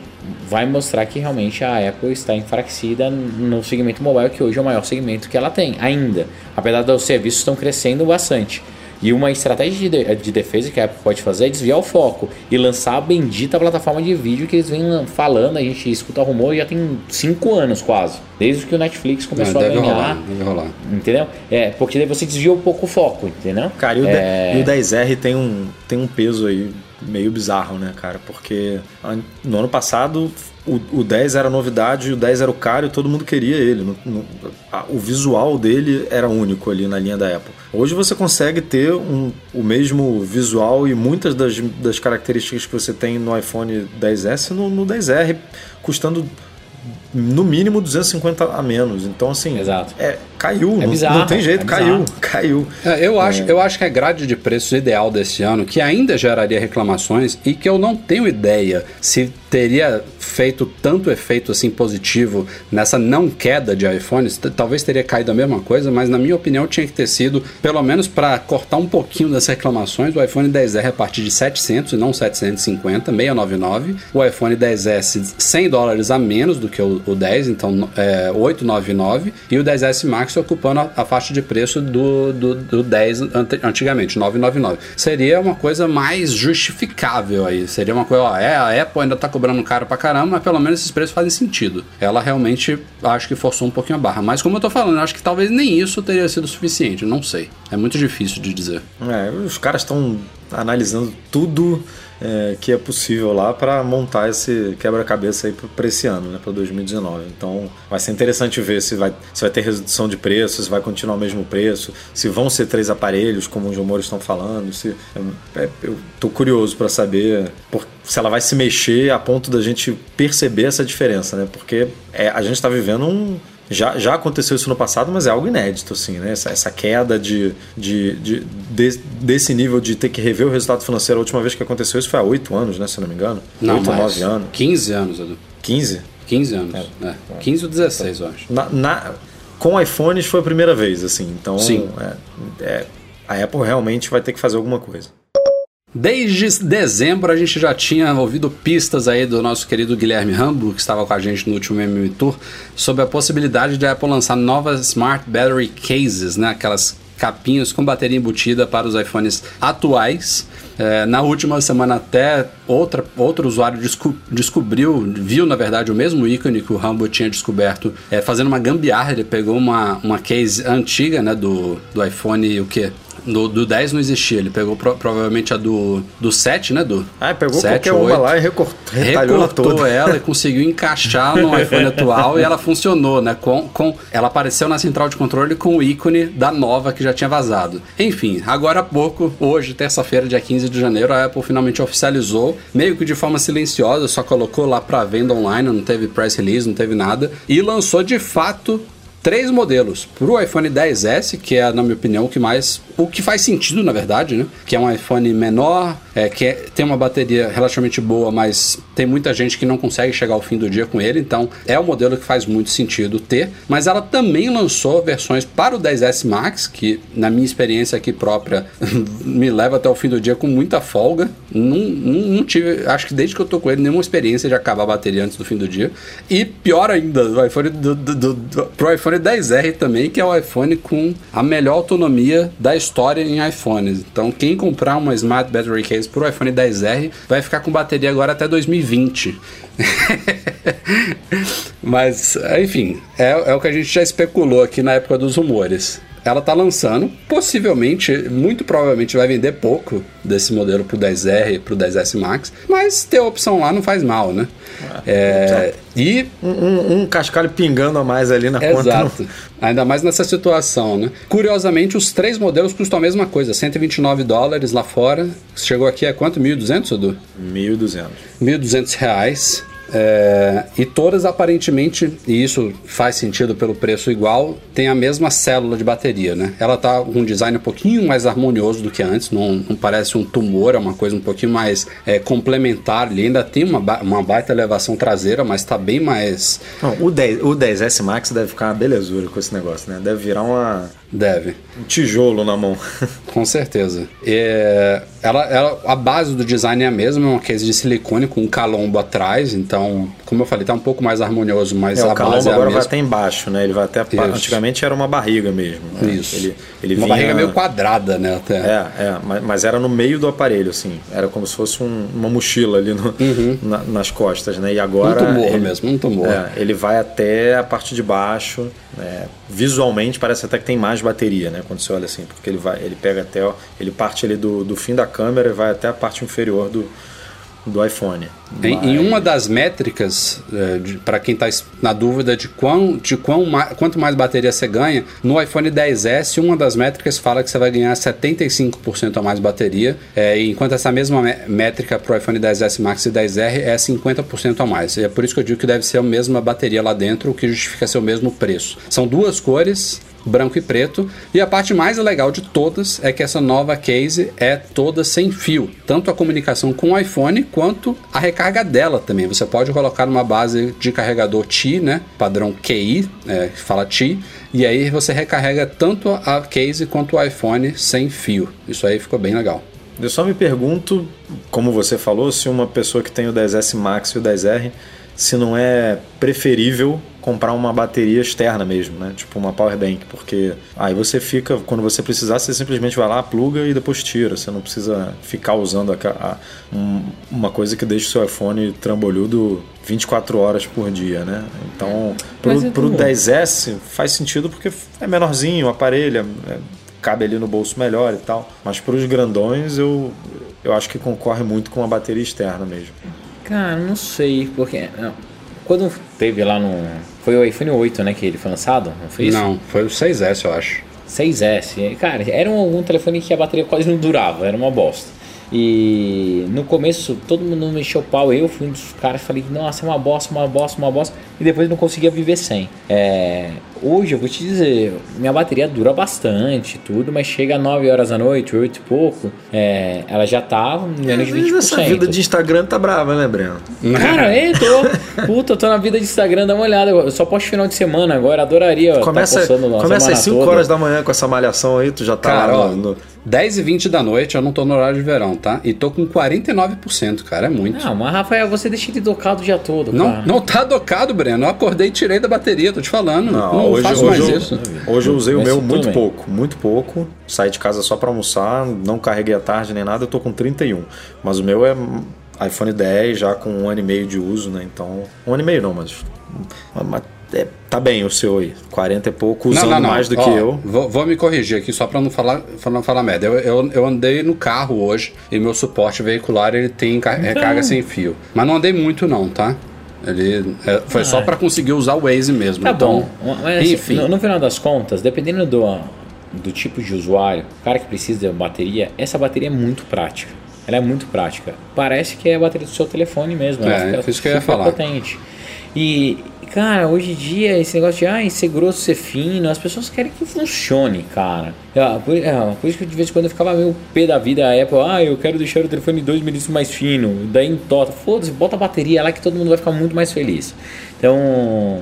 vai mostrar que realmente a Apple está enfraquecida no segmento mobile, que hoje é o maior segmento que ela tem, ainda. Apesar dos serviços estão crescendo bastante. E uma estratégia de, de defesa que a Apple pode fazer é desviar o foco e lançar a bendita plataforma de vídeo que eles vêm falando. A gente escuta rumor já tem 5 anos quase. Desde que o Netflix começou Não, a ganhar. Rolar, deve rolar. Entendeu? É, porque daí você desvia um pouco o foco, entendeu? Cara, e o, é... e o 10R tem um, tem um peso aí meio bizarro, né, cara? Porque no ano passado o, o 10 era novidade, o 10 era o caro e todo mundo queria ele. No, no, a, o visual dele era único ali na linha da Apple. Hoje você consegue ter um, o mesmo visual e muitas das, das características que você tem no iPhone 10S no, no 10R, custando no mínimo 250 a menos. Então, assim, Exato. É, caiu. É não, bizarro, não tem jeito, é caiu. Caiu. É, eu, acho, eu acho que a grade de preços ideal desse ano, que ainda geraria reclamações e que eu não tenho ideia se teria feito tanto efeito assim positivo nessa não queda de iPhones, talvez teria caído a mesma coisa, mas na minha opinião tinha que ter sido, pelo menos para cortar um pouquinho das reclamações, o iPhone 10R a partir de 700 e não 750, 699, o iPhone 10S 100 dólares a menos do que o, o 10, então é, 899, e o 10S Max ocupando a, a faixa de preço do, do, do 10 ante- antigamente, 999. Seria uma coisa mais justificável aí, seria uma coisa, ó, é, a Apple ainda tá cobrando caro pra caramba, mas pelo menos esses preços fazem sentido. Ela realmente acho que forçou um pouquinho a barra, mas como eu tô falando, acho que talvez nem isso teria sido suficiente, não sei. É muito difícil de dizer. É, os caras estão analisando tudo é, que é possível lá para montar esse quebra-cabeça aí para esse ano, né, para 2019. Então vai ser interessante ver se vai, se vai ter redução de preço, se vai continuar o mesmo preço, se vão ser três aparelhos, como os rumores estão falando. Se, é, eu tô curioso para saber por- se ela vai se mexer a ponto da gente perceber essa diferença, né? Porque é, a gente está vivendo um, já, já aconteceu isso no passado, mas é algo inédito, assim, né? Essa, essa queda de, de, de, de- desse nível de ter que rever o resultado financeiro. A última vez que aconteceu isso foi há oito anos, né? Se eu não me engano. Não, Oito ou mas nove anos. 15 anos, Edu. 15? 15 anos. É. 15 ou 16, eu acho. Na, na- com iPhones foi a primeira vez, assim. Então, Sim. é- é- a Apple realmente vai ter que fazer alguma coisa. Desde dezembro a gente já tinha ouvido pistas aí do nosso querido Guilherme Rambo, que estava com a gente no último MM Tour, sobre a possibilidade de a Apple lançar novas Smart Battery Cases, né? Aquelas capinhas com bateria embutida para os iPhones atuais. É, na última semana até outra, outro usuário desco- descobriu, viu na verdade o mesmo ícone que o Rambo tinha descoberto, é, fazendo uma gambiarra, ele pegou uma, uma case antiga né, do, do iPhone, o que? Do, do 10 não existia, ele pegou pro- provavelmente a do, do 7, né? Do Ah, pegou 7, qualquer uma 8. lá e recortou, Recortou ela e conseguiu encaixar no iPhone atual e ela funcionou, né? Com, com, ela apareceu na central de controle com o ícone da nova que já tinha vazado. Enfim, agora há pouco, hoje, terça-feira, dia 15 de janeiro, a Apple finalmente oficializou, meio que de forma silenciosa, só colocou lá para venda online, não teve press release, não teve nada, e lançou de fato três modelos para o iPhone 10s, que é, na minha opinião, o que mais. O que faz sentido, na verdade, né? Que é um iPhone menor, é, que é- tem uma bateria relativamente boa, mas tem muita gente que não consegue chegar ao fim do dia com ele, então é um modelo que faz muito sentido ter. Mas ela também lançou versões para o 10s Max, que na minha experiência aqui própria me leva até o fim do dia com muita folga. Não, não, não tive, acho que desde que eu tô com ele, nenhuma experiência de acabar a bateria antes do fim do dia. E pior ainda, o iPhone do, do, do, do, pro iPhone 10R também, que é o iPhone com a melhor autonomia da história em iPhones. Então, quem comprar uma Smart Battery Case pro iPhone 10R vai ficar com bateria agora até 2020. Mas, enfim, é, é o que a gente já especulou aqui na época dos rumores. Ela tá lançando, possivelmente, muito provavelmente vai vender pouco desse modelo pro 10R e pro 10S Max, mas ter a opção lá não faz mal, né? É, e Um, um- um cascalho pingando a mais ali na conta. Exato. Ainda mais nessa situação, né? Curiosamente, os três modelos custam a mesma coisa, 129 dólares lá fora. Chegou aqui a quanto? 1.200, Edu? 1.200. 1.200 reais. É, e todas aparentemente, e isso faz sentido pelo preço igual, tem a mesma célula de bateria, né? Ela tá com um design um pouquinho mais harmonioso do que antes, não, não parece um tumor, é uma coisa um pouquinho mais é, complementar ali. Ainda tem uma, ba- uma baita elevação traseira, mas tá bem mais. Não, o, 10, o 10S Max deve ficar uma belezura com esse negócio, né? Deve virar uma, Deve. um tijolo na mão. Com certeza. É, ela, ela- a base do design é a mesma, é uma case de silicone com um calombo atrás, então, como eu falei, tá um pouco mais harmonioso, mas É, a base é a agora vai até embaixo, né? Ele vai até. Isso. Antigamente era uma barriga mesmo. né? Isso. Ele, ele uma vinha- barriga meio quadrada, né? Até. É, é, mas, mas era no meio do aparelho, assim. Era como se fosse um- uma mochila ali no- na- nas costas, né? E agora. Um tumor ele, mesmo, um tumor. É, ele vai até a parte de baixo. né? Visualmente parece até que tem mais bateria, né? Quando você olha assim, porque ele vai, ele pega até, ó, ele parte ali do, do fim da câmera e vai até a parte inferior do, do iPhone. Em, em uma das métricas, para quem está na dúvida de, quão, de quão ma- quanto mais bateria você ganha, no iPhone 10S, uma das métricas fala que você vai ganhar 75% a mais bateria, é, enquanto essa mesma mé- métrica para o iPhone 10S Max e 10R é 50% a mais. E é por isso que eu digo que deve ser a mesma bateria lá dentro, o que justifica ser o mesmo preço. São duas cores, branco e preto. E a parte mais legal de todas é que essa nova case é toda sem fio, tanto a comunicação com o iPhone quanto a recarga dela também. Você pode colocar numa base de carregador Qi, né, padrão QI, é, fala Qi, e aí você recarrega tanto a case quanto o iPhone sem fio. Isso aí ficou bem legal. Eu só me pergunto, como você falou, se uma pessoa que tem o 10S Max e o 10R, se não é preferível comprar uma bateria externa mesmo, né? Tipo uma power bank, porque aí você fica, quando você precisar, você simplesmente vai lá, pluga e depois tira. Você não precisa ficar usando a, a- um- uma coisa que deixa o seu iPhone trambolhudo 24 horas por dia, né? Então, pro, é pro tudo. 10S faz sentido porque é menorzinho, o aparelho é- é- cabe ali no bolso melhor e tal. Mas para os grandões, eu, eu acho que concorre muito com a bateria externa mesmo. Cara, não sei, porque. não. Quando teve lá no. Foi o iPhone 8, né? Que ele foi lançado? Não foi isso? Não, foi o 6S, eu acho. 6S. Cara, era um, algum telefone que a bateria quase não durava, era uma bosta. E no começo todo mundo mexeu o pau, eu fui um dos caras falei, nossa, é uma bosta, uma bosta, uma bosta, e depois não conseguia viver sem. É, hoje eu vou te dizer, minha bateria dura bastante, tudo, mas chega a 9 horas da noite, 8 e pouco, é, ela já tá menos de 20%. Essa vida de Instagram tá brava, né, Breno? Cara, eu tô. Puta, eu tô na vida de Instagram, dá uma olhada. Eu só posto final de semana agora, adoraria. tá Começa, na começa às 5 toda. horas da manhã com essa malhação aí, tu já tá Cara, lá no- 10 e 20 da noite, eu não tô no horário de verão, tá? E tô com 49%, cara, é muito. Não, mas Rafael, você deixa ele tocado o dia todo, Não, cara. não tá docado, Breno. Eu acordei e tirei da bateria, tô te falando. Não, Não, hoje, faço hoje, mais eu, isso. hoje eu usei o meu muito bem. pouco, muito pouco. Saí de casa só pra almoçar, não carreguei à tarde nem nada, eu tô com 31. Mas o meu é iPhone 10 já com um ano e meio de uso, né? Então, um ano e meio não, mas, mas é, tá bem o seu aí, 40 e pouco, usando mais do Ó, que eu. Vou, vou me corrigir aqui só pra não falar, pra não falar merda. Eu, eu, eu andei no carro hoje e meu suporte veicular ele tem ca- Então. recarga sem fio. Mas não andei muito, não, tá? Ele é, foi só pra conseguir usar o Waze mesmo. Tá então, bom. Mas, assim, enfim. no, no final das contas, dependendo do, do tipo de usuário, o cara que precisa de bateria, essa bateria é muito prática. Ela é muito prática. Parece que é a bateria do seu telefone mesmo. ela É, fica isso que eu ia falar. potente. E, cara, hoje em dia, esse negócio de ah, ser grosso, ser fino, as pessoas querem que funcione, cara. É, por, é, por isso que de vez em quando eu ficava meio pé da vida a Apple, ah, eu quero deixar o telefone 2 milímetros mais fino, daí entorta. Foda-se, bota a bateria lá que todo mundo vai ficar muito mais feliz. Então,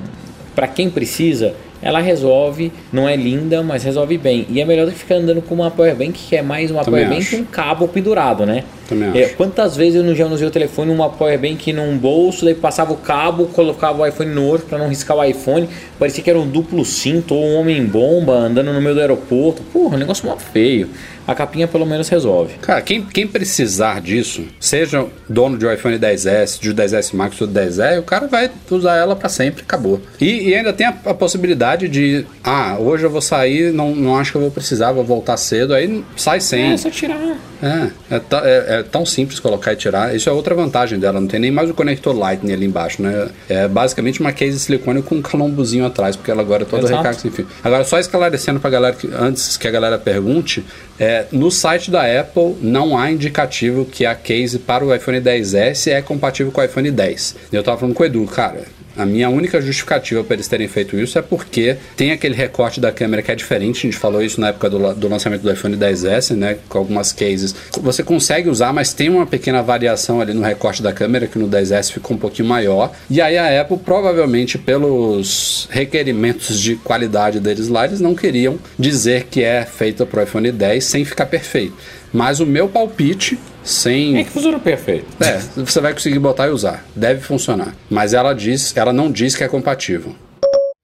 para quem precisa, ela resolve, não é linda, mas resolve bem. E é melhor do que ficar andando com uma power bank que é mais uma Também power bank acho. com um cabo pendurado, né? Também É, acho. quantas vezes eu não já usei o telefone uma power bank num bolso, daí passava o cabo, colocava o iPhone no outro para não riscar o iPhone, parecia que era um duplo cinto ou um homem bomba andando no meio do aeroporto. Porra, um negócio mó feio. A capinha pelo menos resolve. Cara, quem, quem precisar disso, seja dono de um iPhone 10S, de um 10S Max ou do 10R, o cara vai usar ela pra sempre, acabou. E, e ainda tem a, a possibilidade de, ah, hoje eu vou sair, não, não acho que eu vou precisar, vou voltar cedo, aí sai sem. É, só tirar. É, é, ta- é- é tão simples colocar e tirar. Isso é outra vantagem dela. Não tem nem mais o conector Lightning ali embaixo, né? É basicamente uma case de silicone com um calombozinho atrás, porque ela agora é toda recarga sem fio. Agora, só esclarecendo pra galera, que, antes que a galera pergunte, é, no site da Apple não há indicativo que a case para o iPhone 10S é compatível com o iPhone 10. Eu tava falando com o Edu, cara. A minha única justificativa para eles terem feito isso é porque tem aquele recorte da câmera que é diferente. A gente falou isso na época do, do lançamento do iPhone 10S, né? Com algumas cases. Você consegue usar, mas tem uma pequena variação ali no recorte da câmera, que no 10S ficou um pouquinho maior. E aí a Apple, provavelmente pelos requerimentos de qualidade deles lá, eles não queriam dizer que é feita para o iPhone 10 sem ficar perfeito. Mas o meu palpite, sem. É que funciona perfeito. É, você vai conseguir botar e usar. Deve funcionar. Mas ela diz, ela não diz que é compatível.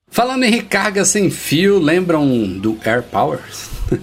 Falando em recarga sem fio, lembram do Air Power?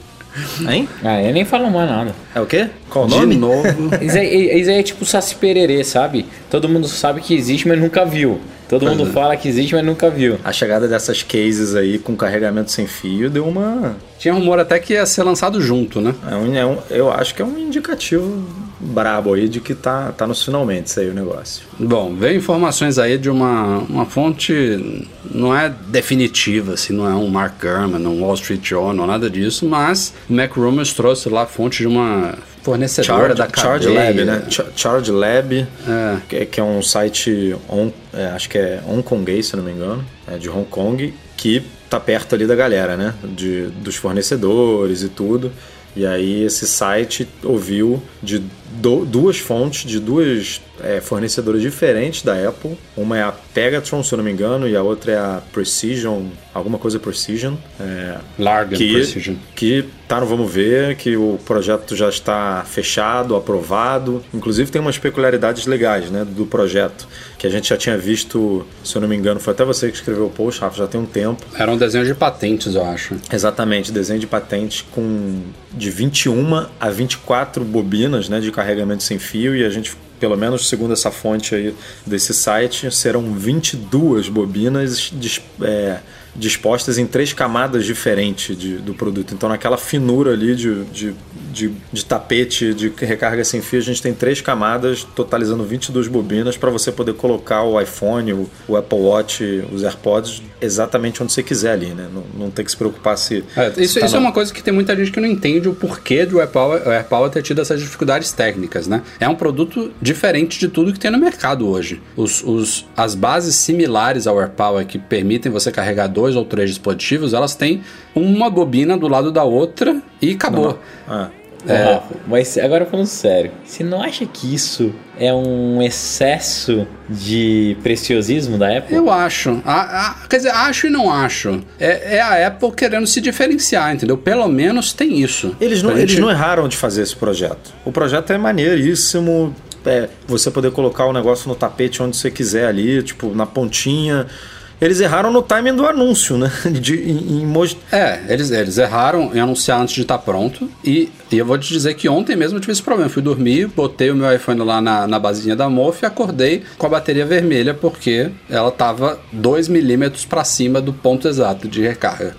Hein? Ah, eu nem falo mais nada. É o quê? Qual o De nome? novo. Isso aí, isso aí é tipo Saci Pererê, sabe? Todo mundo sabe que existe, mas nunca viu. Todo mundo fala que existe, mas nunca viu. A chegada dessas cases aí com carregamento sem fio deu uma. Tinha rumor até que ia ser lançado junto, né? É um, é um- eu acho que é um indicativo brabo aí de que tá, tá nos finalmente isso aí o negócio. Bom, veio informações aí de uma, uma fonte, não é definitiva, assim, não é um Mark Gurman, um Wall Street Journal, nada disso, mas o Mac Rumors trouxe lá a fonte de uma fornecedora Charge, da Charge cadeia. Lab, né? Ch- Charge Lab, É. que, é- que é um site, on, é, acho que é hongkonguês, se não me engano, é de Hong Kong, que tá perto ali da galera, né? De, dos fornecedores e tudo. E aí esse site ouviu de do- duas fontes, de duas é, fornecedoras diferentes da Apple. Uma é a Pegatron, se eu não me engano, e a outra é a Precision, alguma coisa Precision. É, Larga que, Precision. que tá no Vamos Ver, que o projeto já está fechado, aprovado. Inclusive tem umas peculiaridades legais né, do projeto, que a gente já tinha visto, se eu não me engano, foi até você que escreveu o post, Rafa, já tem um tempo. Era um desenho de patentes, eu acho. Exatamente, desenho de patente com de 21 a 24 bobinas né, de carregamento sem fio e a gente, pelo menos segundo essa fonte aí desse site, serão 22 bobinas dis- é, dispostas em três camadas diferentes de- do produto. Então naquela finura ali de, de, de, de tapete de recarga sem fio, a gente tem três camadas totalizando 22 bobinas para você poder colocar o iPhone, o, o Apple Watch, os AirPods exatamente onde você quiser ali, né? Não, não tem que se preocupar se... É, isso se tá isso é uma coisa que tem muita gente que não entende o porquê do AirPower, AirPower ter tido essas dificuldades técnicas, né? É um produto diferente de tudo que tem no mercado hoje. Os, os- as bases similares ao AirPower que permitem você carregar dois ou três dispositivos, elas têm uma bobina do lado da outra e acabou. Ah. Ô, Rafa, mas agora falando sério, você não acha que isso é um excesso de preciosismo da Apple? Eu acho. A- a- quer dizer, acho e não acho. É, é a Apple querendo se diferenciar, entendeu? Pelo menos tem isso. Eles não, Pra eles gente- não erraram de fazer esse projeto. O projeto é maneiríssimo. É, você poder colocar o negócio no tapete onde você quiser ali, tipo, na pontinha. Eles erraram no timing do anúncio, né? De, em, em É, eles, eles erraram em anunciar antes de estar pronto. E, e eu vou te dizer que ontem mesmo eu tive esse problema. Fui dormir, botei o meu iPhone lá na, na basinha da MOF e acordei com a bateria vermelha porque ela tava 2 milímetros para cima do ponto exato de recarga.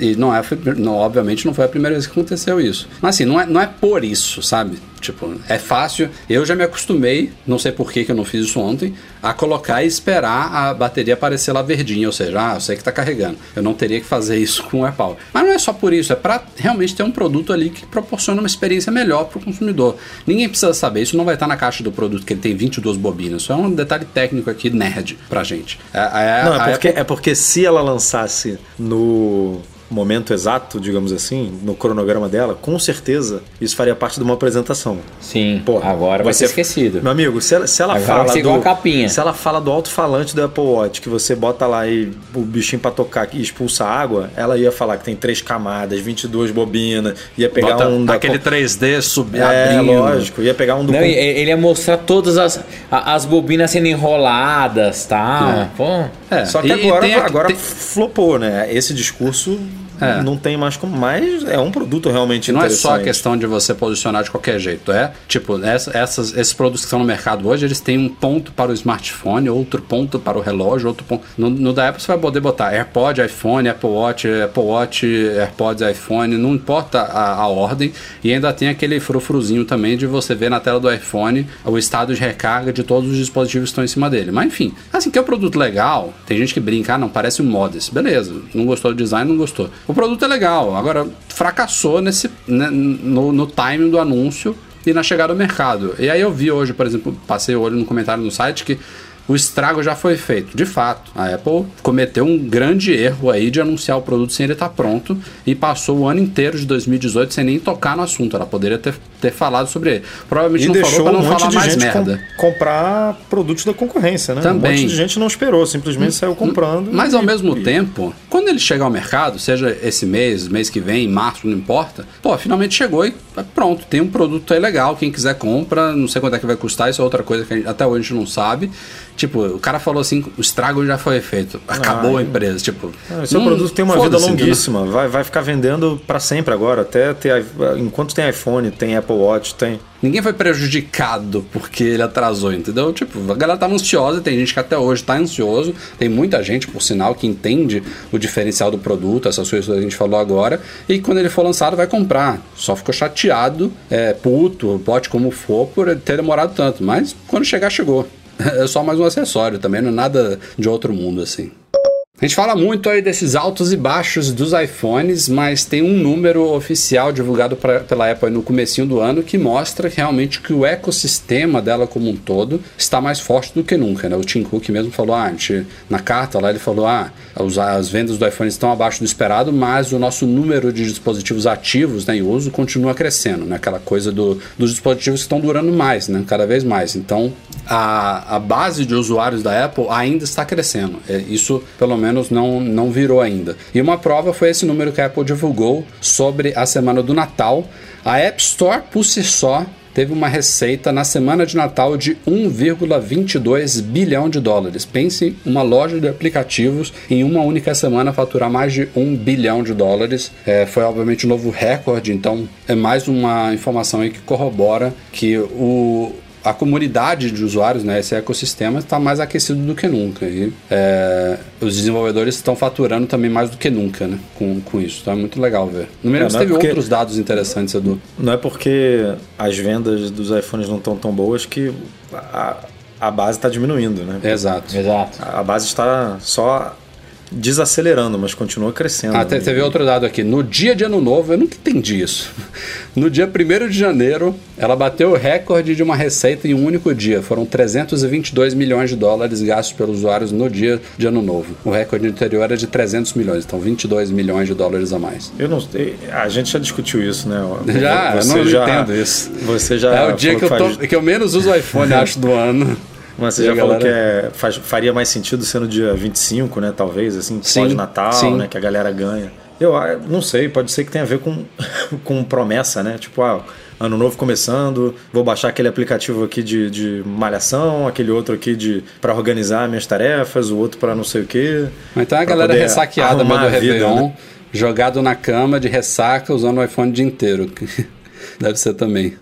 E não é, não, obviamente não foi a primeira vez que aconteceu isso. Mas assim, não é, não é por isso, sabe? Tipo, é fácil. Eu já me acostumei, não sei por que, que eu não fiz isso ontem, a colocar e esperar a bateria aparecer lá verdinha. Ou seja, ah, eu sei que tá carregando. Eu não teria que fazer isso com o AirPower. Mas não é só por isso, é para realmente ter um produto ali que proporciona uma experiência melhor para o consumidor. Ninguém precisa saber, isso não vai estar na caixa do produto que ele tem 22 bobinas. Isso é um detalhe técnico aqui, nerd, pra gente. É, é- Não, é porque, Apple- é porque se ela lançasse no momento exato, digamos assim, no cronograma dela, com certeza isso faria parte de uma apresentação. Sim, Pô, agora vai ser esquecido. Meu amigo, se ela, se ela Agora fala vai ser do, igual a capinha. se ela fala do alto-falante do Apple Watch que você bota lá e o bichinho pra tocar e expulsa água, ela ia falar que tem três camadas, 22 bobinas, ia pegar Bota um da aquele 3D subir, é, abrindo. lógico, ia pegar um do Não, e- ele ia mostrar todas as, as bobinas sendo enroladas tal. É. Pô, É, Só que e- e agora, aqui- agora tem- flopou, né? Esse discurso É. não tem mais como. Mas é um produto realmente Não é só a questão de você posicionar de qualquer jeito, é tipo, essa- essas, esses produtos que estão no mercado hoje, eles têm um ponto para o smartphone, outro ponto para o relógio, outro ponto. No, no da Apple você vai poder botar AirPod, iPhone, Apple Watch, Apple Watch, AirPods, iPhone, não importa a, a ordem, e ainda tem aquele frufruzinho também de você ver na tela do iPhone o estado de recarga de todos os dispositivos que estão em cima dele. Mas enfim, assim que é um produto legal, tem gente que brinca, ah, não, parece um Modest. Beleza, não gostou do design, não gostou. O produto é legal, agora fracassou nesse, né, no, no timing do anúncio e na chegada ao mercado. E aí eu vi hoje, por exemplo, passei o olho no comentário no site que o estrago já foi feito. De fato, a Apple cometeu um grande erro aí de anunciar o produto sem ele estar pronto e passou o ano inteiro de 2018 sem nem tocar no assunto. Ela poderia ter, ter falado sobre ele. Provavelmente E não falou deixou para um não monte falar mais gente com- merda. comprar produtos da concorrência, né? Também. Um monte de gente não esperou, simplesmente saiu comprando. Mas e- ao mesmo e- tempo, quando ele chegar ao mercado, seja esse mês, mês que vem, março, não importa, pô, finalmente chegou e pronto, tem um produto aí legal, quem quiser compra, não sei quanto é que vai custar, isso é outra coisa que gente- até hoje a gente não sabe. Tipo, o cara falou assim, o estrago já foi feito, acabou Ah, a empresa, tipo... Ah, Seu hum, produto tem uma vida longuíssima, vai, vai ficar vendendo para sempre agora, até ter, enquanto tem iPhone, tem Apple Watch, tem Ninguém foi prejudicado porque ele atrasou, entendeu? Tipo, a galera tava ansiosa, tem gente que até hoje tá ansioso, tem muita gente, por sinal, que entende o diferencial do produto, essas coisas que a gente falou agora, e quando ele for lançado vai comprar. Só ficou chateado, é, puto, bote como for, por ter demorado tanto, mas quando chegar, chegou. É só mais um acessório também, não é nada de outro mundo assim. A gente fala muito aí desses altos e baixos dos iPhones, mas tem um número oficial divulgado pra, pela Apple no comecinho do ano que mostra realmente que o ecossistema dela como um todo está mais forte do que nunca, né? O Tim Cook mesmo falou, ah, na carta lá ele falou, ah, as vendas do iPhone estão abaixo do esperado, mas o nosso número de dispositivos ativos né, em uso continua crescendo, né? Aquela coisa do, dos dispositivos que estão durando mais, né? Cada vez mais. Então, a, a base de usuários da Apple ainda está crescendo. É, Isso, pelo menos, não, não virou ainda. E uma prova foi esse número que a Apple divulgou sobre a semana do Natal. A App Store, por si só, teve uma receita na semana de Natal de 1,22 bilhão de dólares. Pense uma loja de aplicativos em uma única semana faturar mais de 1 bilhão de dólares. É, foi obviamente um novo recorde, então é mais uma informação aí que corrobora que o a comunidade de usuários, né, esse ecossistema está mais aquecido do que nunca. E é, os desenvolvedores estão faturando também mais do que nunca né, com, com isso. Então é muito legal ver. No menos É, não é teve porque- outros dados interessantes, Edu. Não é porque as vendas dos iPhones não estão tão boas que a, a base está diminuindo, né? Exato. Exato. A base está só desacelerando, mas continua crescendo. Ah, te- né? teve outro dado aqui. No dia de ano novo, eu nunca entendi isso. No dia 1 de janeiro, ela bateu o recorde de uma receita em um único dia. Foram 322 milhões de dólares gastos pelos usuários no dia de ano novo. O recorde anterior era de 300 milhões, então 22 milhões de dólares a mais. Eu não sei. A gente já discutiu isso, né? Já, eu não entendo isso. Você já é o dia que eu, tô- que eu menos uso o iPhone, acho, do ano. Mas você E já a falou galera- que é, faz- faria mais sentido ser no dia 25, né? Talvez, assim, Sim, pós-Natal, né? Que a galera ganha. Eu ah, não sei, pode ser que tenha a ver com, com promessa, né? Tipo, ah, ano novo começando, vou baixar aquele aplicativo aqui de, de malhação, aquele outro aqui de para organizar minhas tarefas, o outro para não sei o quê. Então a galera ressaqueada meio do Réveillon, né? jogado na cama de ressaca, usando o iPhone o dia inteiro. Deve ser também.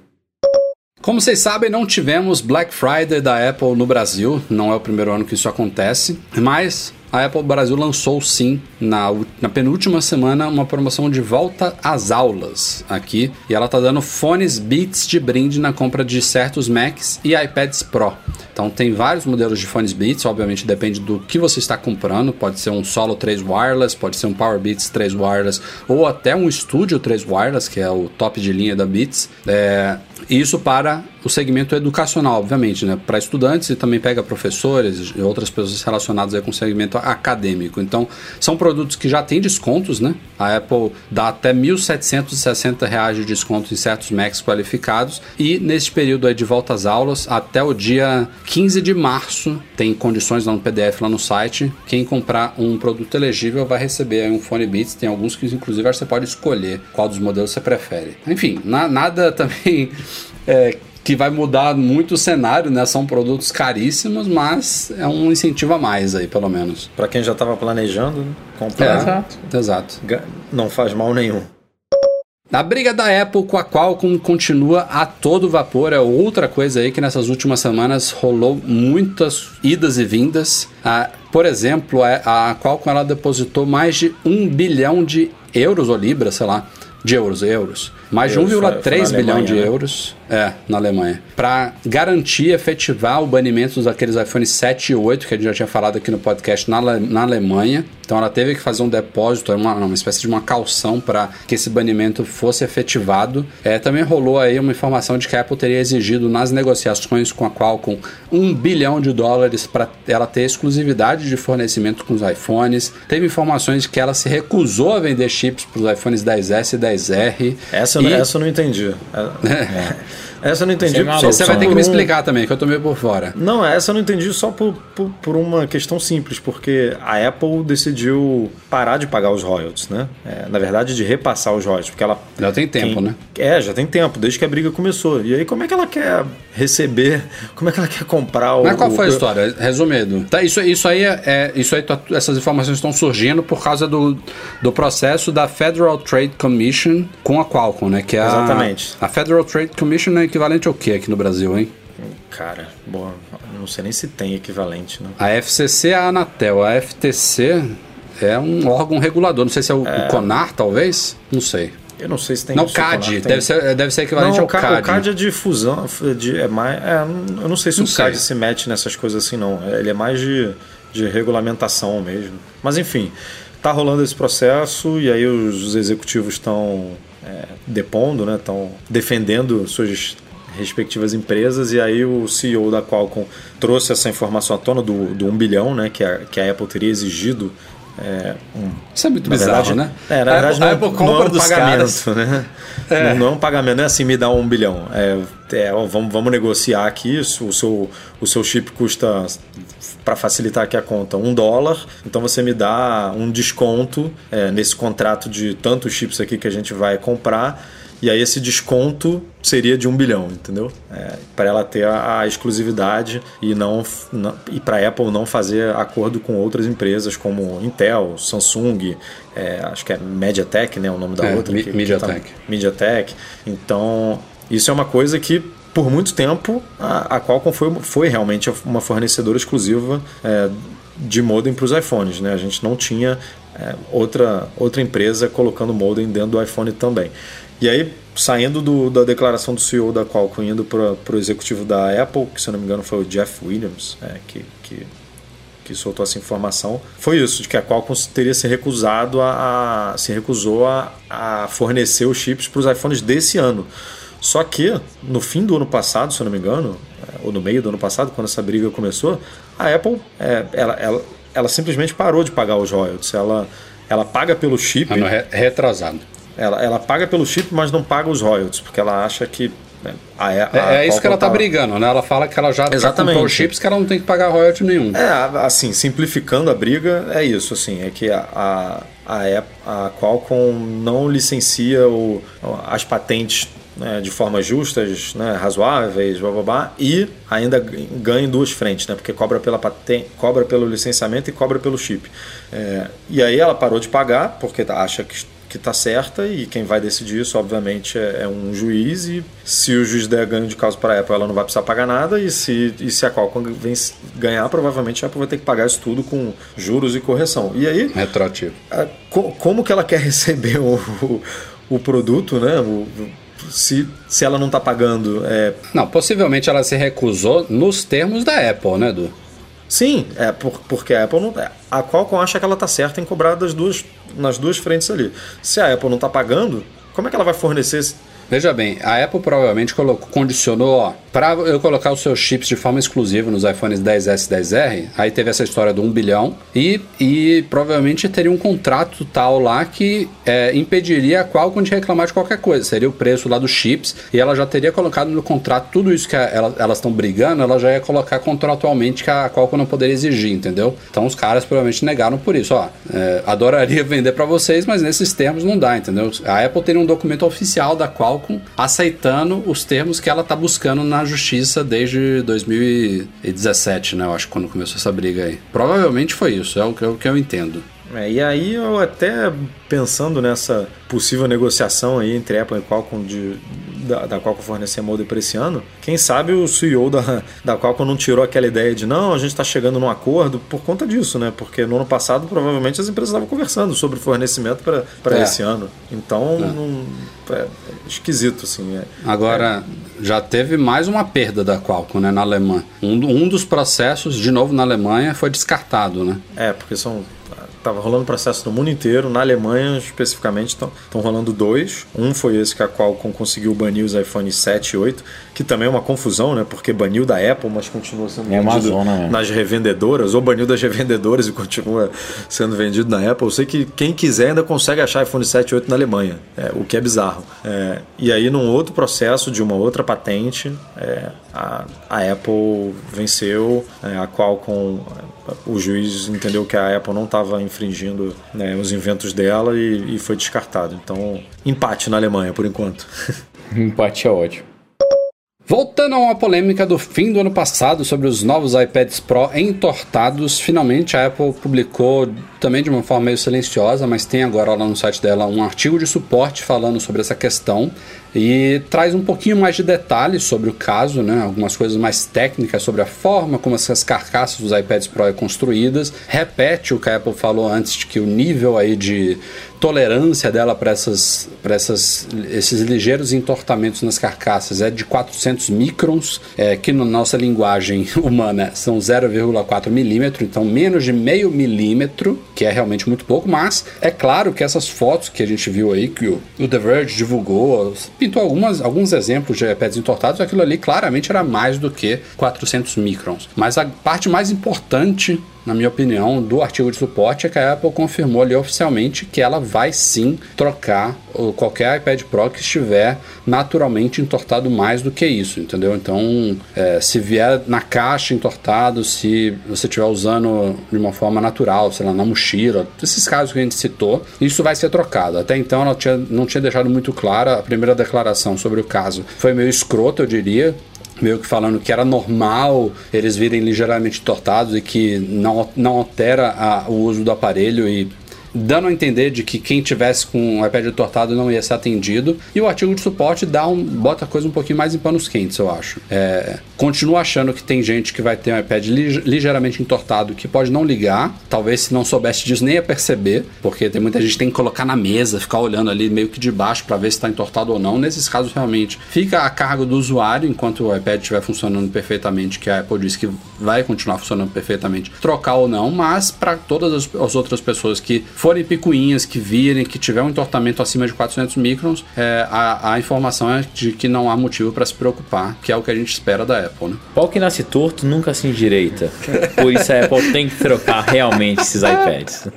Como vocês sabem, não tivemos Black Friday da Apple no Brasil. Não é o primeiro ano que isso acontece. Mas a Apple Brasil lançou sim, na, na penúltima semana, uma promoção de volta às aulas aqui. E ela tá dando fones Beats de brinde na compra de certos Macs e iPads Pro. Então tem vários modelos de fones Beats, obviamente depende do que você está comprando. Pode ser um Solo 3 Wireless, pode ser um Power Beats 3 Wireless, ou até um Studio 3 Wireless, que é o top de linha da Beats. É, isso para o segmento educacional, obviamente, né? Para estudantes e também pega professores e outras pessoas relacionadas com o segmento acadêmico. Então, são produtos que já têm descontos, né? A Apple dá até 1.760 reais de desconto em certos Macs qualificados e neste período de volta às aulas, até o dia 15 de março, tem condições lá no PDF lá no site. Quem comprar um produto elegível vai receber um fone Beats. Tem alguns que inclusive você pode escolher qual dos modelos você prefere. Enfim, na- nada também é, que vai mudar muito o cenário, né? São produtos caríssimos, mas é um incentivo a mais aí, pelo menos. Para quem já estava planejando, né? comprar, Exato. Exato. ga- não faz mal nenhum. A briga da Apple com a Qualcomm continua a todo vapor. É outra coisa aí que nessas últimas semanas rolou muitas idas e vindas. Ah, por exemplo, a, a Qualcomm ela depositou mais de um bilhão de euros ou libras, sei lá, de euros, euros. Mais de Euros, foi- foi 1,3 na bilhão Alemanha, de né? euros. É, na Alemanha. Para garantir efetivar o banimento daqueles iPhones 7 e 8, que a gente já tinha falado aqui no podcast, na, na Alemanha. Então ela teve que fazer um depósito, uma, uma espécie de uma calção para que esse banimento fosse efetivado. É, também rolou aí uma informação de que a Apple teria exigido nas negociações com a Qualcomm um bilhão de dólares para ela ter exclusividade de fornecimento com os iPhones. Teve informações de que ela se recusou a vender chips para os iPhones 10S e 10R. Essa, E- não- essa eu não entendi. É- Essa eu não entendi. Você é. Você vai ter que me um- explicar também, que eu tô meio por fora. Não, essa eu não entendi só por, por, por uma questão simples, porque a Apple decidiu parar de pagar os royalties, né? É, na verdade, de repassar os royalties, porque ela... Já tem tempo, quem- né? É, já tem tempo, desde que a briga começou. E aí, como é que ela quer receber, como é que ela quer comprar o... Mas qual foi a história? Resumindo. Tá, isso, isso aí é, é- isso aí tá- essas informações estão surgindo por causa do, do processo da Federal Trade Commission com a Qualcomm, né? Que é a- Exatamente. A, Federal Trade Commission é equivalente ao que aqui no Brasil, hein? Cara, bom, não sei nem se tem equivalente, né? A FCC é a Anatel, a FTC é um órgão regulador. Não sei se é o, o CONAR, talvez? Não sei. Eu não sei se tem... não, CAD. tem. Deve ser, deve ser equivalente Não, ao CAD. o CAD é de fusão, de, é mais, é, eu não sei se Não o CAD sei. se mete nessas coisas assim, não. Ele é mais de, de regulamentação mesmo. Mas enfim, tá rolando esse processo e aí os executivos estão é, depondo, né? Estão defendendo suas respectivas empresas e aí o CEO da Qualcomm trouxe essa informação à tona do, do 1 bilhão, né? Que a, que a Apple teria exigido é, um, Isso é muito bizarro, verdade, né? É, na verdade, a não, Apple não é um pagamento, caras. né? É. Não, não é um pagamento, não é assim, me dá um bilhão. É, é, ó, vamos, vamos negociar aqui, o seu, o seu chip custa, para facilitar aqui a conta, um dólar, então você me dá um desconto é, nesse contrato de tantos chips aqui que a gente vai comprar, e aí esse desconto seria de um bilhão, entendeu? É, para ela ter a, a exclusividade e não, não e para a Apple não fazer acordo com outras empresas como Intel, Samsung, é, acho que é MediaTek, né, o nome da É, outra. Mi- que- que MediaTek. tá- MediaTek. Então, isso é uma coisa que por muito tempo a, a Qualcomm foi, foi realmente uma fornecedora exclusiva é, de modem para os iPhones. Né? A gente não tinha é, outra, outra empresa colocando modem dentro do iPhone também. E aí, saindo do- da declaração do CEO da Qualcomm, indo para o executivo da Apple, que se não me engano foi o Jeff Williams, é, que, que que soltou essa informação foi isso, de que a Qualcomm teria se recusado a, a- se recusou a, a fornecer os chips para os iPhones desse ano. Só que no fim do ano passado, se eu não me engano, é, ou no meio do ano passado, quando essa briga começou, a Apple é, ela, ela, ela simplesmente parou de pagar os royalties. Ela, ela paga pelo chip, Ano re- retrasado. Ela, ela paga pelo chip, mas não paga os royalties, porque ela acha que né, a, a, É, a é isso que ela tá Qualcomm brigando, né? Ela fala que ela já, já Exatamente. comprou os chips que ela não tem que pagar royalty nenhum. É, assim, simplificando a briga, é isso, assim, é que a, a, a, a Qualcomm não licencia o, as patentes né, de forma justas, né, razoáveis, blá, blá, blá, e ainda ganha em duas frentes, né, porque cobra, pela patente, cobra pelo licenciamento e cobra pelo chip. É, e aí ela parou de pagar, porque acha que que está certa e quem vai decidir isso, obviamente, é, é um juiz e se o juiz der ganho de causa para a Apple, ela não vai precisar pagar nada e se, e se a Qualcomm ganhar, provavelmente a Apple vai ter que pagar isso tudo com juros e correção. E aí, Retroativo. a- co- como que ela quer receber o, o, o produto, né? O- se, se ela não está pagando, é, Não, possivelmente ela se recusou nos termos da Apple, né, Edu? Sim, é por, porque a Apple não. A Qualcomm acha que ela está certa em cobrar das duas, nas duas frentes ali. Se a Apple não está pagando, como é que ela vai fornecer? Veja bem, a Apple provavelmente colocou, condicionou, ó, para eu colocar os seus chips de forma exclusiva nos iPhones 10S e 10R, aí teve essa história do 1 bilhão e, e provavelmente teria um contrato tal lá que é, impediria a Qualcomm de reclamar de qualquer coisa. Seria o preço lá dos chips e ela já teria colocado no contrato tudo isso que a- ela- elas estão brigando, ela já ia colocar contratualmente que a Qualcomm não poderia exigir, entendeu? Então os caras provavelmente negaram por isso, ó, é, adoraria vender para vocês, mas nesses termos não dá, entendeu? A Apple teria um documento oficial da Qualcomm aceitando os termos que ela tá buscando na justiça desde 2017, né? Eu acho, quando começou essa briga aí. Provavelmente foi isso, é o que eu, que eu entendo. É, e aí eu até pensando nessa possível negociação aí entre Apple e Qualcomm de, da, da Qualcomm fornecer modem para esse ano, quem sabe o CEO da, da Qualcomm não tirou aquela ideia de não, a gente está chegando num acordo por conta disso, né? Porque no ano passado provavelmente as empresas estavam conversando sobre fornecimento para É. esse ano. Então, não, é esquisito, assim. é. Agora, já teve mais uma perda da Qualcomm, né, na Alemanha. Um, um dos processos, de novo na Alemanha, foi descartado, né? É, porque são Tava rolando processo no mundo inteiro, na Alemanha especificamente estão rolando dois. Um foi esse que a Qualcomm conseguiu banir os iPhone 7 e 8, que também é uma confusão, né? Porque baniu da Apple, mas continua sendo É vendido né? nas revendedoras, ou baniu das revendedoras e continua sendo vendido na Apple. Eu sei que quem quiser ainda consegue achar iPhone 7 e 8 na Alemanha, é, o que é bizarro. É, e aí, num outro processo de uma outra patente, é, a, a Apple venceu, é, a Qualcomm, o juiz entendeu que a Apple não estava infringindo né, os inventos dela e, e foi descartado. Então, empate na Alemanha por enquanto. Empate é ótimo. Voltando a uma polêmica do fim do ano passado sobre os novos iPads Pro entortados, finalmente a Apple publicou também de uma forma meio silenciosa, mas tem agora lá no site dela um artigo de suporte falando sobre essa questão e traz um pouquinho mais de detalhes sobre o caso, né? algumas coisas mais técnicas sobre a forma como essas carcaças dos iPads Pro é construídas, repete o que a Apple falou antes de que o nível aí de tolerância dela para essas, essas, esses ligeiros entortamentos nas carcaças é de 400 microns, é, que na nossa linguagem humana são 0,4 milímetro, então menos de meio milímetro, que é realmente muito pouco, mas é claro que essas fotos que a gente viu aí, que o The Verge divulgou, pintou algumas, alguns exemplos de iPads entortados, aquilo ali claramente era mais do que 400 microns. Mas a parte mais importante na minha opinião, do artigo de suporte é que a Apple confirmou ali oficialmente que ela vai sim trocar qualquer iPad Pro que estiver naturalmente entortado mais do que isso, entendeu? Então, é, se vier na caixa entortado, se você estiver usando de uma forma natural, sei lá, na mochila, esses casos que a gente citou, isso vai ser trocado. Até então, ela tinha, não tinha deixado muito clara a primeira declaração sobre o caso. Foi meio escroto, eu diria, meio que falando que era normal eles virem ligeiramente tortados e que não, não altera a, o uso do aparelho e dando a entender de que quem tivesse com o iPad tortado não ia ser atendido. E o artigo de suporte dá um, bota a coisa um pouquinho mais em panos quentes, eu acho. É, continuo achando que tem gente que vai ter um iPad ligeiramente entortado que pode não ligar. Talvez se não soubesse disso nem ia perceber, porque tem muita gente que tem que colocar na mesa, ficar olhando ali meio que de baixo para ver se está entortado ou não. Nesses casos, realmente, fica a cargo do usuário enquanto o iPad estiver funcionando perfeitamente, que a Apple diz que vai continuar funcionando perfeitamente, trocar ou não, mas para todas as, as outras pessoas que forem picuinhas, que virem, que tiver um entortamento acima de 400 microns, é, a, a, informação é de que não há motivo para se preocupar, que é o que a gente espera da Apple, né? Pau que nasce torto nunca se endireita. Por isso a Apple tem que trocar realmente esses iPads.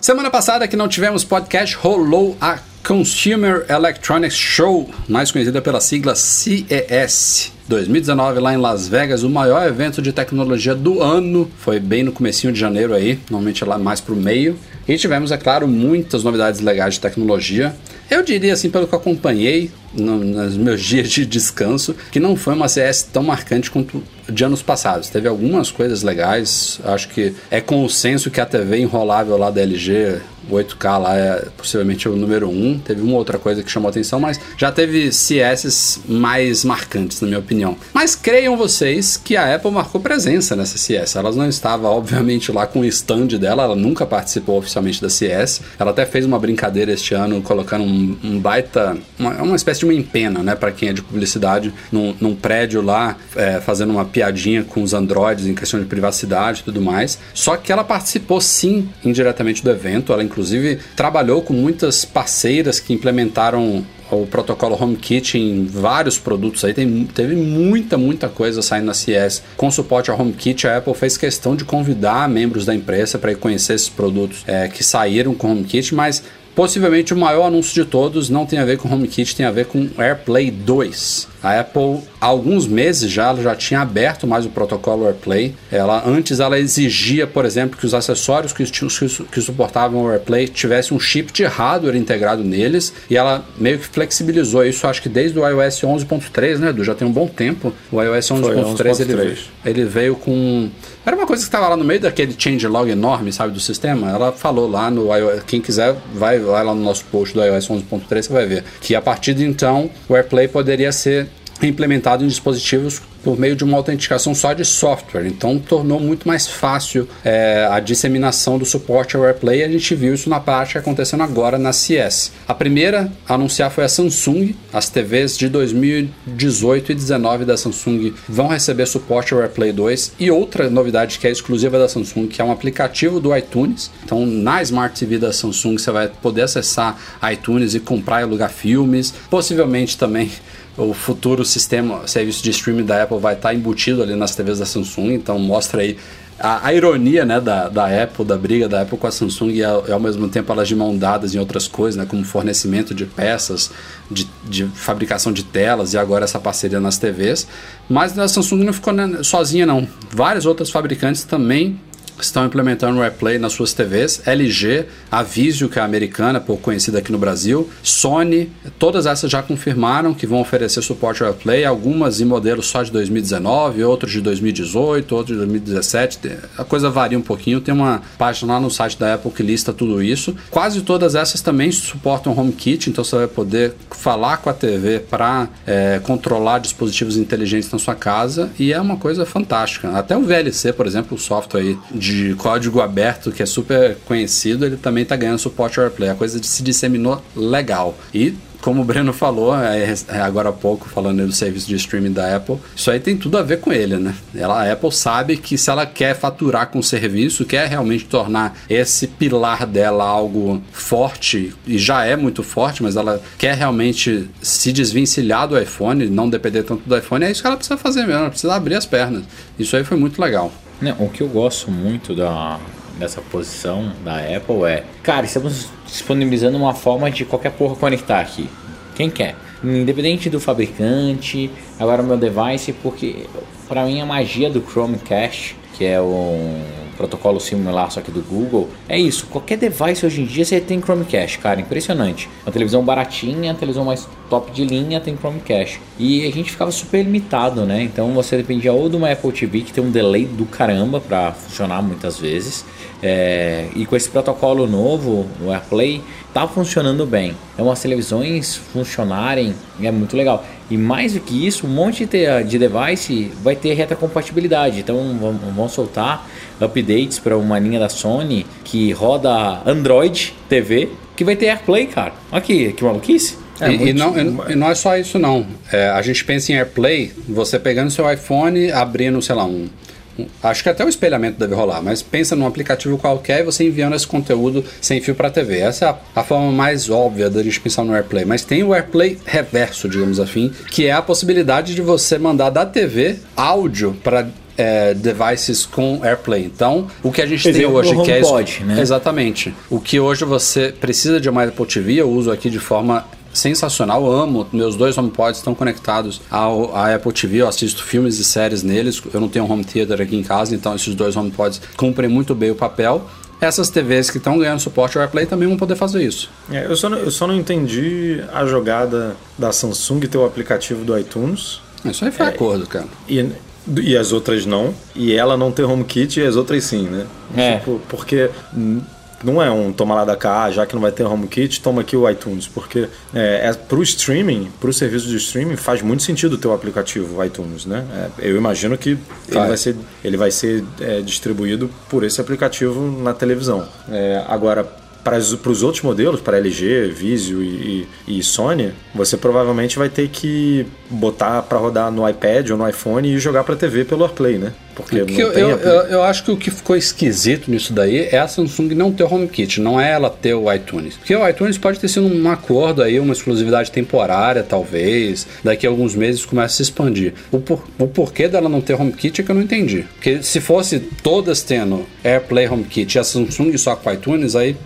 Semana passada que não tivemos podcast, rolou a Consumer Electronics Show, mais conhecida pela sigla CES. 2019 lá em Las Vegas, o maior evento de tecnologia do ano. Foi bem no comecinho de janeiro aí, normalmente lá mais pro meio. E tivemos, é claro, muitas novidades legais de tecnologia. Eu diria assim, pelo que eu acompanhei no, nos meus dias de descanso, que não foi uma CS tão marcante quanto de anos passados. Teve algumas coisas legais, acho que é consenso que a TV enrolável lá da LG, 8K lá é possivelmente o número 1. Teve uma outra coisa que chamou atenção, mas já teve CS mais marcantes, na minha opinião. Mas creiam vocês que a Apple marcou presença nessa CS. Ela não estava, obviamente, lá com o stand dela, ela nunca participou oficialmente da CS. Ela até fez uma brincadeira este ano, colocando um, um baita, uma, uma espécie de uma empena, né, para quem é de publicidade, num, num prédio lá, é, fazendo uma piadinha com os androides em questão de privacidade e tudo mais. Só que ela participou sim indiretamente do evento, ela inclusive trabalhou com muitas parceiras que implementaram o protocolo HomeKit em vários produtos aí. Tem, teve muita, muita coisa saindo na CES. Com suporte ao HomeKit, a Apple fez questão de convidar membros da imprensa para conhecer esses produtos é, que saíram com o HomeKit, mas Possivelmente o maior anúncio de todos não tem a ver com HomeKit, tem a ver com AirPlay 2. A Apple, há alguns meses já, ela já tinha aberto mais o protocolo AirPlay. Ela antes ela exigia, por exemplo, que os acessórios que, que suportavam o AirPlay tivessem um chip de hardware integrado neles e ela meio que flexibilizou isso, acho que desde o iOS 11.3, né, Edu? Já tem um bom tempo. O iOS 11.3 ele, ele veio com era uma coisa que estava lá no meio daquele changelog enorme, sabe, do sistema. Ela falou lá no iOS, quem quiser vai, vai lá no nosso post do iOS 11.3 você vai ver que a partir de então o AirPlay poderia ser implementado em dispositivos por meio de uma autenticação só de software. Então tornou muito mais fácil é, a disseminação do suporte ao AirPlay. A gente viu isso na prática acontecendo agora na CS. A primeira a anunciar foi a Samsung. As TVs de 2018 e 2019 da Samsung vão receber suporte ao AirPlay 2 e outra novidade que é exclusiva da Samsung, que é um aplicativo do iTunes. Então na Smart TV da Samsung você vai poder acessar iTunes e comprar e alugar filmes. Possivelmente também o futuro sistema, serviço de streaming da Apple vai estar embutido ali nas TVs da Samsung, então mostra aí a, a ironia né, da, da Apple, da briga da Apple com a Samsung e ao, ao, mesmo tempo elas de mão dadas em outras coisas, né, como fornecimento de peças, de, de fabricação de telas e agora essa parceria nas TVs. Mas a Samsung não ficou né, sozinha não. Vários outros fabricantes também estão implementando o AirPlay nas suas TVs. LG, a Vizio, que é americana, pouco conhecida aqui no Brasil, Sony, todas essas já confirmaram que vão oferecer suporte ao AirPlay, algumas em modelos só de 2019, outros de 2018, outros de 2017. A coisa varia um pouquinho, tem uma página lá no site da Apple que lista tudo isso. Quase todas essas também suportam HomeKit, então você vai poder falar com a TV para é, controlar dispositivos inteligentes na sua casa e é uma coisa fantástica. Até o VLC, por exemplo, o software de de código aberto, que é super conhecido, ele também está ganhando suporte ao AirPlay. A coisa se disseminou legal. E como o Breno falou é, é, agora há pouco, falando do serviço de streaming da Apple, isso aí tem tudo a ver com ele, né? Ela, a Apple sabe que se ela quer faturar com o serviço, quer realmente tornar esse pilar dela algo forte, e já é muito forte, mas ela quer realmente se desvencilhar do iPhone, não depender tanto do iPhone, é isso que ela precisa fazer mesmo, ela precisa abrir as pernas. Isso aí foi muito legal. Não, o que eu gosto muito da, dessa posição da Apple é, cara, estamos disponibilizando uma forma de qualquer porra conectar aqui. Quem quer? Independente do fabricante, agora o meu device, porque para mim a magia do Chromecast, que é um protocolo similar só que do Google, é isso. Qualquer device hoje em dia você tem Chromecast, cara, impressionante. Uma televisão baratinha, televisão mais top de linha tem Chromecast. E a gente ficava super limitado, né? Então você dependia ou de uma Apple TV que tem um delay do caramba para funcionar muitas vezes. É, e com esse protocolo novo, o AirPlay, tá funcionando bem. Então as televisões funcionarem é muito legal. E mais do que isso, um monte de device vai ter retrocompatibilidade. Então vão soltar updates para uma linha da Sony que roda Android TV que vai ter AirPlay, cara. Aqui, que maluquice. É, e, e, não, e, não, é só isso não. É, a gente pensa em AirPlay, você pegando seu iPhone, abrindo, sei lá, um, Acho que até o espelhamento deve rolar, mas pensa num aplicativo qualquer e você enviando esse conteúdo sem fio para a TV. Essa é a, a, forma mais óbvia da gente pensar no AirPlay. Mas tem o AirPlay reverso, digamos assim, que é a possibilidade de você mandar da TV áudio para é, devices com AirPlay. Então, o que a gente Exemplo, tem hoje que é pode, né? exatamente o que hoje você precisa de uma Apple TV, eu uso aqui de forma sensacional, eu amo. Meus dois HomePods estão conectados ao, à Apple TV, eu assisto filmes e séries neles. Eu não tenho um home theater aqui em casa, então esses dois HomePods cumprem muito bem o papel. Essas TVs que estão ganhando suporte ao AirPlay também vão poder fazer isso. É, eu, só não, eu só não entendi a jogada da Samsung ter o aplicativo do iTunes. Isso aí foi é, acordo, cara. E, e as outras não. E ela não ter HomeKit e as outras sim, né? É. Tipo, porque não é um toma lá da cá, já que não vai ter HomeKit, toma aqui o iTunes, porque é, é para o streaming, para o serviço de streaming, faz muito sentido ter o aplicativo iTunes, né? É, eu imagino que ele vai ser, ele vai ser é, distribuído por esse aplicativo na televisão. É, agora, para os outros modelos, para LG, Vizio e, e, Sony, você provavelmente vai ter que botar para rodar no iPad ou no iPhone e jogar para TV pelo AirPlay, né? Porque eu, eu, eu, eu, acho que o que ficou esquisito nisso daí é a Samsung não ter o HomeKit, não é ela ter o iTunes. Porque o iTunes pode ter sido um acordo aí, uma exclusividade temporária, talvez, daqui a alguns meses começa a se expandir. O, por, o porquê dela não ter HomeKit é que eu não entendi. Porque se fosse todas tendo AirPlay HomeKit e a Samsung só com iTunes, aí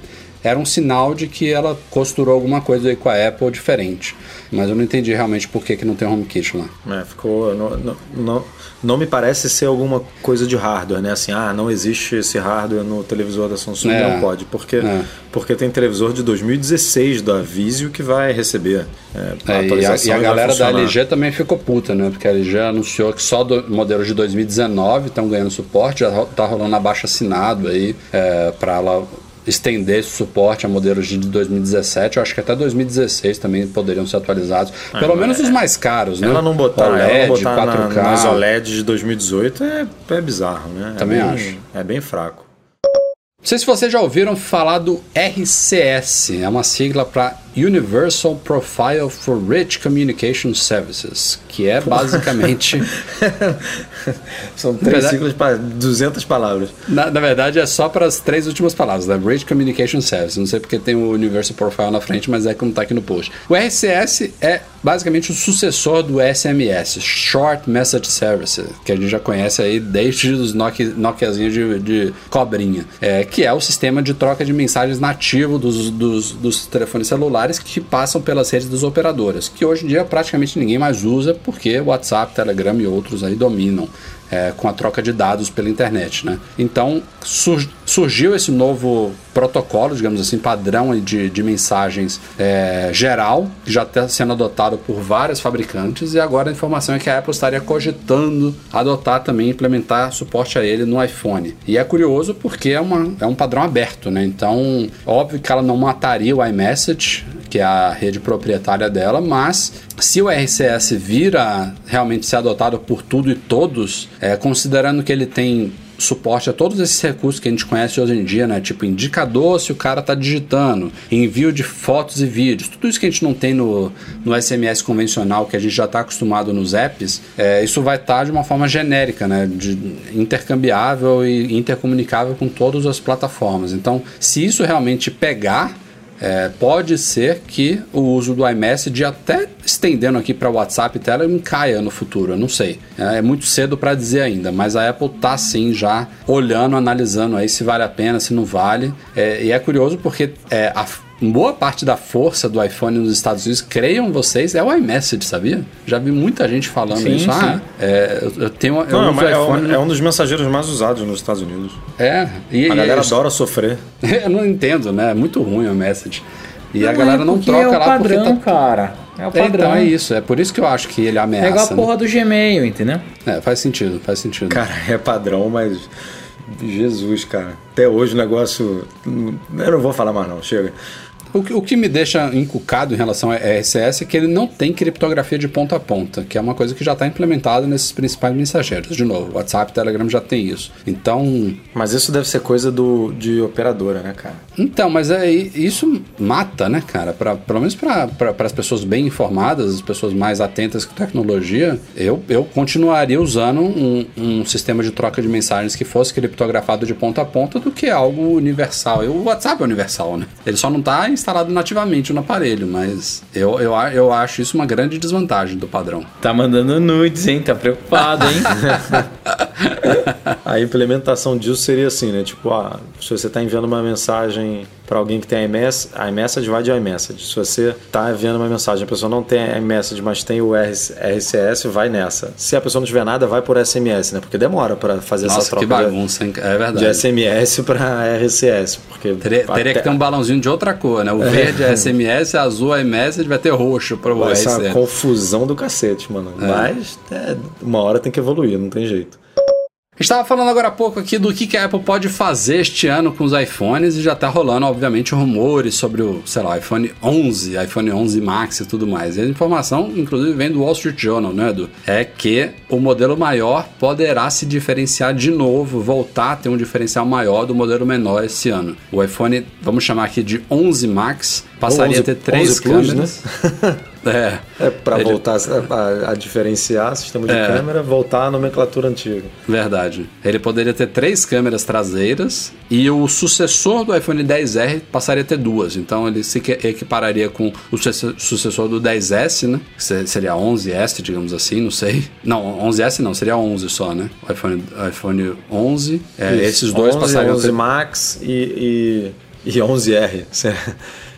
era um sinal de que ela costurou alguma coisa aí com a Apple diferente. Mas eu não entendi realmente por que, que não tem HomeKit lá. É, ficou. Não, não, não, não, me parece ser alguma coisa de hardware, né? Assim, ah, não existe esse hardware no televisor da Samsung, é, não pode. Porque, é. porque tem televisor de 2016 da Vizio que vai receber é, a é, e a, e a galera da LG também ficou puta, né? Porque a LG anunciou que só do, modelos de 2019 estão ganhando suporte, já tá rolando abaixo assinado aí é, para ela estender esse suporte a modelos de 2017. Eu acho que até 2016 também poderiam ser atualizados. Ah, Pelo menos os mais caros, né? Ela não botar, OLED, ela não botar 4K. na, nas OLED de 2018 é, é bizarro, né? Também é bem, acho. É bem fraco. Não sei se vocês já ouviram falar do RCS, é uma sigla para Universal Profile for Rich Communication Services, que é basicamente. São três Verdade- ciclos para 200 palavras. na, na verdade, é só para as três últimas palavras, né? Rich Communication Services. Não sei porque tem o Universal Profile na frente, mas é como está aqui no post. O RCS é basicamente o sucessor do SMS, Short Message Service, que a gente já conhece aí desde os Nokia, Nokiazinhos de, de cobrinha, é, que é o sistema de troca de mensagens nativo dos, dos, dos telefones celulares que passam pelas redes das operadoras, que hoje em dia praticamente ninguém mais usa porque WhatsApp, Telegram e outros aí dominam é, com a troca de dados pela internet, né? Então sur- surgiu esse novo protocolo, digamos assim, padrão de, de mensagens é, geral, que já está sendo adotado por vários fabricantes e agora a informação é que a Apple estaria cogitando adotar também implementar suporte a ele no iPhone. E é curioso porque é, uma, é um padrão aberto, né? Então, óbvio que ela não mataria o iMessage, que é a rede proprietária dela, mas se o RCS vira realmente ser adotado por tudo e todos, é, considerando que ele tem suporte a todos esses recursos que a gente conhece hoje em dia, né? Tipo indicador se o cara tá digitando, envio de fotos e vídeos, tudo isso que a gente não tem no, no SMS convencional, que a gente já está acostumado nos apps, é, isso vai estar de uma forma genérica, né? De, intercambiável e intercomunicável com todas as plataformas. Então, se isso realmente pegar, é, pode ser que o uso do iMessage, até estendendo aqui para WhatsApp e Telegram, caia no futuro, eu não sei. É, é muito cedo para dizer ainda, mas a Apple tá sim já olhando, analisando aí se vale a pena, se não vale. É, e é curioso porque é, a boa parte da força do iPhone nos Estados Unidos, creiam vocês, é o iMessage, sabia? Já vi muita gente falando Sim, isso. sim. Ah, é, eu, tenho eu Não, mas é, iPhone. um, é um dos mensageiros mais usados nos Estados Unidos. É, e, A e galera eles- adora sofrer. Eu não entendo, né? É muito ruim o message. E a Não, galera é não troca é o lá padrão, porque tá. cara. É o É, padrão. Então é isso, é por isso que eu acho que ele É igual ameaça. a porra do Gmail, entendeu? né? É, faz sentido, faz sentido. Cara, é padrão, mas. Jesus, cara. Até hoje o negócio. Eu não vou falar mais, não. Chega. O, que- o que me deixa encucado em relação a RCS é que ele não tem criptografia de ponta a ponta, que é uma coisa que já está implementada nesses principais mensageiros. De novo, WhatsApp Telegram já tem isso. Então, Mas isso deve ser coisa do, de operadora, né, cara? Então, mas é, isso mata, né, cara? Pra, pelo menos para as pessoas bem informadas, as pessoas mais atentas com tecnologia, eu, eu continuaria usando um, um sistema de troca de mensagens que fosse criptografado de ponta a ponta do que algo universal. E O WhatsApp é universal, né? Ele só não está instalado nativamente no aparelho, mas eu, eu, eu acho isso uma grande desvantagem do padrão. Tá mandando nudes, hein? Tá preocupado, hein? A implementação disso seria assim, né? Tipo, ah, se você está enviando uma mensagem para alguém que tem iMess, a iMessage vai de iMessage. Se você está enviando uma mensagem, a pessoa não tem iMessage, mas tem o RC RCS, vai nessa. Se a pessoa não tiver nada, vai por SMS, né? Porque demora para fazer essa Nossa, troca que de- bagunça, hein? É de, verdade. SMS para RCS. Porque Teria, teria até- que ter um balãozinho de outra cor, né? O verde é SMS, azul é iMessage, vai ter roxo para o RCS. confusão do cacete, mano. Mas é, uma hora tem que evoluir, não tem jeito. A gente estava falando agora há pouco aqui do que, que a Apple pode fazer este ano com os iPhones e já está rolando, obviamente, rumores sobre o, sei lá, iPhone 11, iPhone 11 Max e tudo mais. E a informação, inclusive, vem do Wall Street Journal, né, Edu? É que o modelo maior poderá se diferenciar de novo, voltar a ter um diferencial maior do modelo menor esse ano. O iPhone, vamos chamar aqui de 11 Max, passaria 11 a ter três 11 Plus, câmeras. É. É para Ele- voltar a, a diferenciar sistema de É. câmera, voltar à nomenclatura antiga. Verdade. Ele poderia ter três câmeras traseiras e o sucessor do iPhone 10R passaria a ter duas. Então ele se equipararia com o suce- sucessor do 10S, né? Que seria 11S, digamos assim, não sei. Não, 11S não, seria 11 só, né? O iPhone, iPhone 11. É, esses dois 11, passariam a 11 ter... Max e, e, e 11R.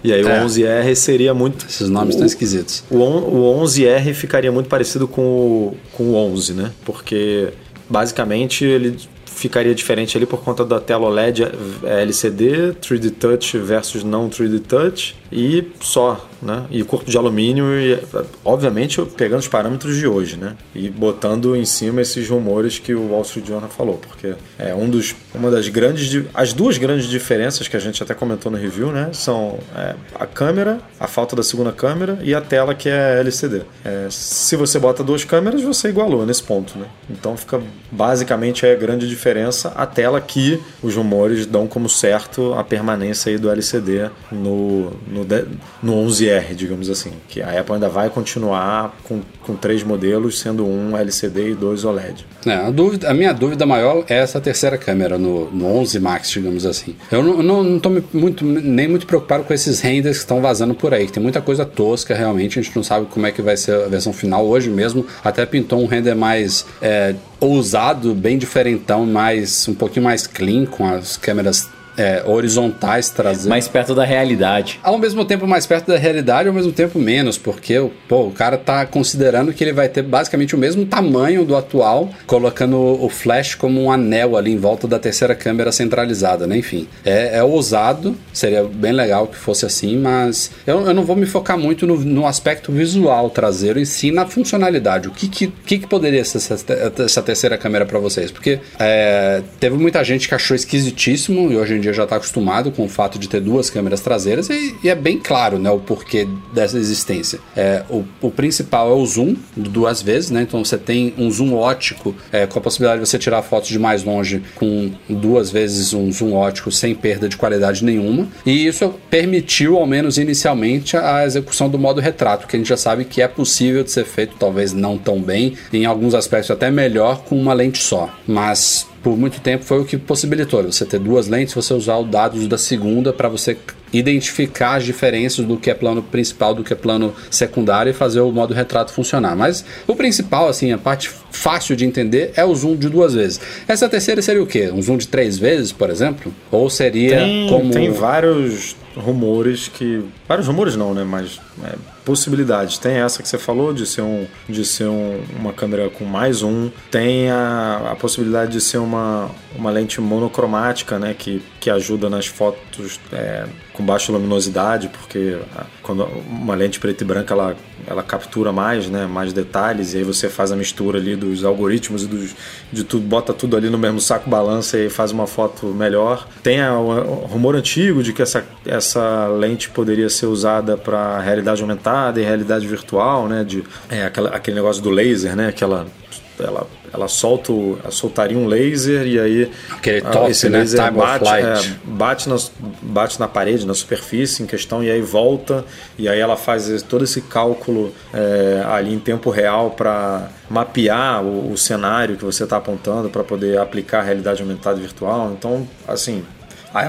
E aí É. o 11R seria muito. Esses nomes estão esquisitos. O, o 11R ficaria muito parecido com o, com o 11, né? Porque basicamente ele ficaria diferente ali por conta da tela OLED é, LCD, 3D Touch versus não 3D Touch e só, né? E corpo de alumínio, e, obviamente pegando os parâmetros de hoje, né? E botando em cima esses rumores que o Wall Street Journal falou, porque é um dos, uma das grandes, as duas grandes diferenças que a gente até comentou no review, né? São é, a câmera, a falta da segunda câmera e a tela que é LCD. É, se você bota duas câmeras, você igualou nesse ponto, né? Então fica basicamente é a grande diferença a tela que os rumores dão como certo a permanência aí do LCD no, no, no 11R, digamos assim. Que a Apple ainda vai continuar com, com três modelos, sendo um LCD e dois OLED. É, a, dúvida, a minha dúvida maior é essa terceira câmera no, no 11 Max, digamos assim. Eu não, não, não muito, nem muito preocupado com esses renders que estão vazando por aí. Tem muita coisa tosca, realmente. A gente não sabe como é que vai ser a versão final. Hoje mesmo até pintou um render mais é, ousado, bem diferentão, mais um pouquinho mais clean, com as câmeras é, horizontais trazendo. Mais perto da realidade. Ao mesmo tempo mais perto da realidade, ao mesmo tempo menos, porque pô, o cara tá considerando que ele vai ter basicamente o mesmo tamanho do atual, colocando o flash como um anel ali em volta da terceira câmera centralizada, né? Enfim, é, é ousado, seria bem legal que fosse assim, mas eu, eu não vou me focar muito no, no, aspecto visual traseiro, em si na funcionalidade. O que, que, que, que poderia ser essa, essa terceira câmera para vocês? Porque é, teve muita gente que achou esquisitíssimo e hoje em dia dia já está acostumado com o fato de ter duas câmeras traseiras e, e, é bem claro né, o porquê dessa existência. É, o, o, principal é o zoom, duas vezes, né? Então você tem um zoom ótico é, com a possibilidade de você tirar fotos de mais longe com duas vezes um zoom ótico sem perda de qualidade nenhuma. E isso permitiu, ao menos inicialmente, a execução do modo retrato, que a gente já sabe que é possível de ser feito, talvez não tão bem, em alguns aspectos até melhor com uma lente só. Mas por muito tempo foi o que possibilitou você ter duas lentes, você usar os dados da segunda para você identificar as diferenças do que é plano principal do que é plano secundário e fazer o modo retrato funcionar. Mas o principal, assim, a parte fácil de entender é o zoom de duas vezes. Essa terceira seria o quê? Um zoom de três vezes, por exemplo? Ou seria tem, como. Tem vários rumores que. Vários rumores não, né? Mas é, possibilidades. Tem essa que você falou de ser, um, de ser um, uma câmera com mais um. Tem a, a possibilidade de ser uma, uma lente monocromática, né? Que, que ajuda nas fotos é, com baixa luminosidade, porque quando uma lente preta e branca ela, ela captura mais, né, mais detalhes, e aí você faz a mistura ali dos algoritmos e dos, de tudo, bota tudo ali no mesmo saco, balança e faz uma foto melhor. Tem o rumor antigo de que essa, essa lente poderia ser usada para realidade aumentada e realidade virtual, né, de é, aquela, aquele negócio do laser, né, aquela ela, ela solta ela soltaria um laser e aí Aquele toque, esse né? laser Time bate, é, bate, na, bate na parede, na superfície em questão e aí volta e aí ela faz todo esse cálculo é, ali em tempo real para mapear o, o, cenário que você está apontando para poder aplicar a realidade aumentada virtual. Então, assim,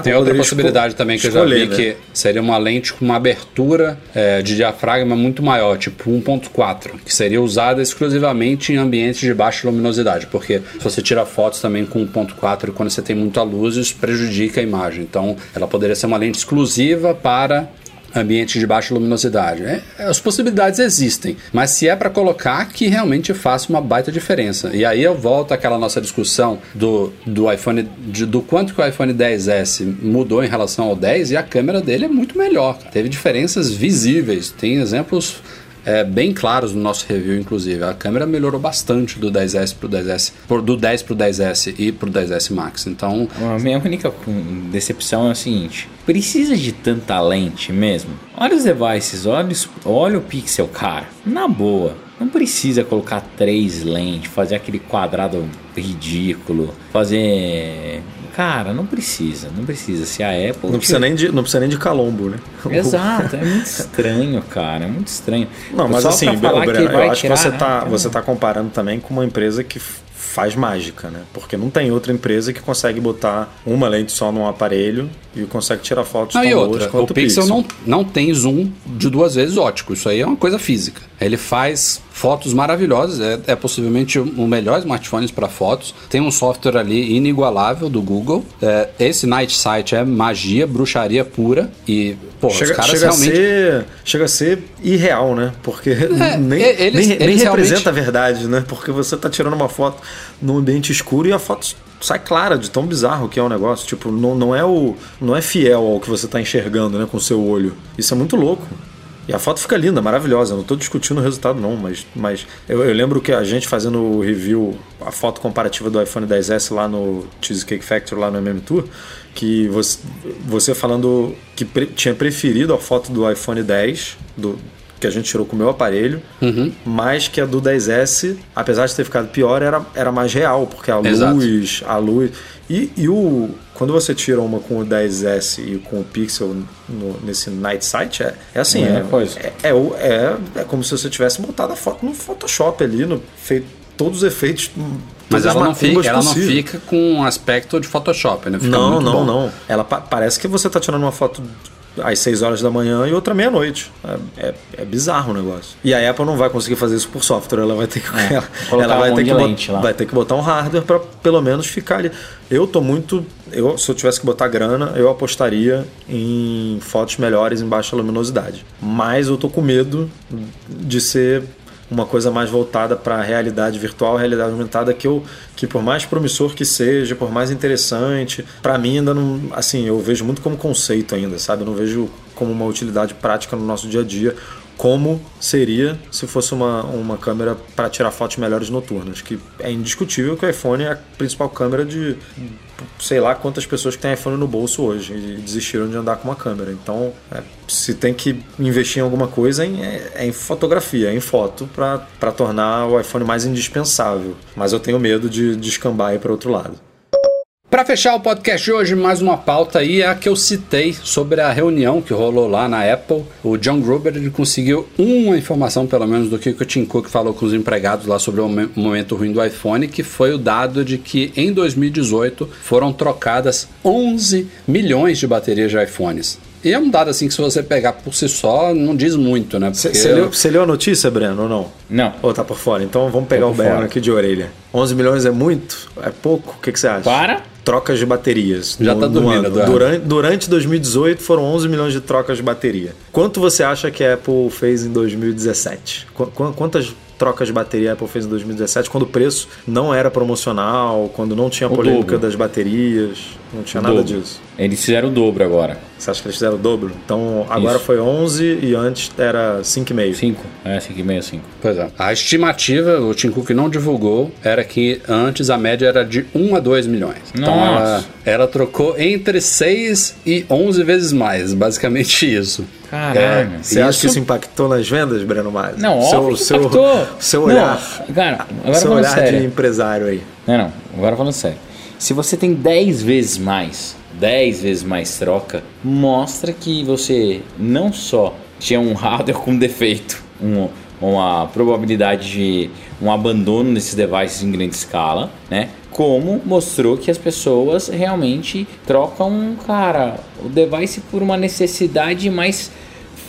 tem outra possibilidade também que escolher, eu já vi, né? que seria uma lente com uma abertura é, de diafragma muito maior, tipo 1.4, que seria usada exclusivamente em ambientes de baixa luminosidade, porque se você tira fotos também com 1.4 quando você tem muita luz, isso prejudica a imagem. Então, ela poderia ser uma lente exclusiva para ambiente de baixa luminosidade. É, as possibilidades existem, mas se é para colocar que realmente faça uma baita diferença. E aí eu volto àquela nossa discussão do, do iPhone, de, do quanto que o iPhone 10S mudou em relação ao 10 e a câmera dele é muito melhor. Teve diferenças visíveis. Tem exemplos é, bem claros no nosso review, inclusive. A câmera melhorou bastante do 10S pro 10S, do 10 pro 10S e pro 10S Max. Então, a minha única decepção é o seguinte: precisa de tanta lente mesmo? Olha os devices, olha, os, olha o pixel, cara. Na boa, não precisa colocar três lentes, fazer aquele quadrado ridículo, fazer Cara, não precisa, não precisa. Se a Apple. Não precisa, nem de, não precisa nem de calombo, né? Exato, é muito estranho, cara. É muito estranho. Não, mas Só assim, Breno, eu acho tirar, que você está né? você tá comparando também com uma empresa que faz mágica, né? Porque não tem outra empresa que consegue botar uma lente só num aparelho e consegue tirar fotos não, tão e outra, o, o Pixel, Pixel não, não tem zoom de duas vezes ótico. Isso aí é uma coisa física. Ele faz fotos maravilhosas, é, é possivelmente o melhor smartphone para fotos. Tem um software ali inigualável do Google. É, esse Night Sight é magia, bruxaria pura e pô, chega, os caras chega realmente a ser, chega a ser irreal, né? Porque é, nem, eles, nem, eles nem representa realmente... a verdade, né? Porque você tá tirando uma foto num ambiente escuro e a foto sai clara de tão bizarro que é o negócio. Tipo, não, não, é, o, não é fiel ao que você está enxergando né, com o seu olho. Isso é muito louco. E a foto fica linda, maravilhosa. Não estou discutindo o resultado, não, mas, mas eu, eu, lembro que a gente fazendo o review, a foto comparativa do iPhone 10S lá no Cheesecake Factory, lá no MM Tour, que você, você falando que pre, tinha preferido a foto do iPhone 10, do, que a gente tirou com o meu aparelho, uhum. mas que a do 10S, apesar de ter ficado pior, era, era mais real, porque a Exato. luz, a luz. E, e o, quando você tira uma com o 10S e com o Pixel no, nesse Night Sight, é, é assim, é, é, é, é, é, como se você tivesse botado a foto no Photoshop ali, no, feito todos os efeitos. Mas ela não, fica, ela não fica com um aspecto de Photoshop, né? Fica não, não, bom. não. Ela pa parece que você está tirando uma foto às 6 horas da manhã e outra meia-noite. É, é, é, bizarro o negócio. E a Apple não vai conseguir fazer isso por software, ela vai ter que, é, ela, ela vai, ter que bot, vai ter que botar um hardware para pelo menos ficar ali. Eu tô muito. Eu, se eu tivesse que botar grana, eu apostaria em fotos melhores em baixa luminosidade. Mas eu tô com medo de ser uma coisa mais voltada para a realidade virtual, realidade aumentada que eu que por mais promissor que seja, por mais interessante, para mim ainda não, assim, eu vejo muito como conceito ainda, sabe? Eu não vejo como uma utilidade prática no nosso dia a dia como seria se fosse uma, uma câmera para tirar fotos melhores noturnas, que é indiscutível que o iPhone é a principal câmera de sei lá quantas pessoas que têm iPhone no bolso hoje e desistiram de andar com uma câmera. Então, é, se tem que investir em alguma coisa, é, é em fotografia, é em foto, para tornar o iPhone mais indispensável. Mas eu tenho medo de descambar de para outro lado. Para fechar o podcast de hoje, mais uma pauta aí é a que eu citei sobre a reunião que rolou lá na Apple. O John Gruber ele conseguiu uma informação, pelo menos, do que o Tim Cook falou com os empregados lá sobre o momento ruim do iPhone, que foi o dado de que em 2018 foram trocadas 11 milhões de baterias de iPhones. E é um dado assim que se você pegar por si só, não diz muito, né? Você Porque... leu, leu, a notícia, Breno, ou não? Não. Ou tá por fora? Então vamos pegar o Breno aqui de orelha. 11 milhões é muito? É pouco? O que, que você acha? Para? Trocas de baterias. Já no, tá dormindo, durante, durante 2018 foram 11 milhões de trocas de bateria. Quanto você acha que a Apple fez em 2017? Qu quantas trocas de bateria a Apple fez em 2017, quando o preço não era promocional, quando não tinha polêmica das baterias, não tinha o nada dobro. disso. Eles fizeram o dobro agora. Você acha que eles fizeram o dobro? Então agora Isso. foi 11 e antes era 5,5. 5, é 5,5, 5. Pois é. A estimativa, o Tim Cook não divulgou, era que antes a média era de 1 a 2 milhões. Então ela, ela, trocou entre 6 e 11 vezes mais, basicamente isso. Caralho. É, você acha que isso impactou nas vendas, Breno Mares? Não, seu, óbvio seu, impactou. Seu olhar, não, cara, agora seu olhar sério. de empresário aí. Não, não, agora falando sério. Se você tem 10 vezes mais 10 vezes mais troca, mostra que você não só tinha um hardware com defeito, um, uma probabilidade de um abandono desses devices em grande escala, né? Como mostrou que as pessoas realmente trocam, cara, o device por uma necessidade mais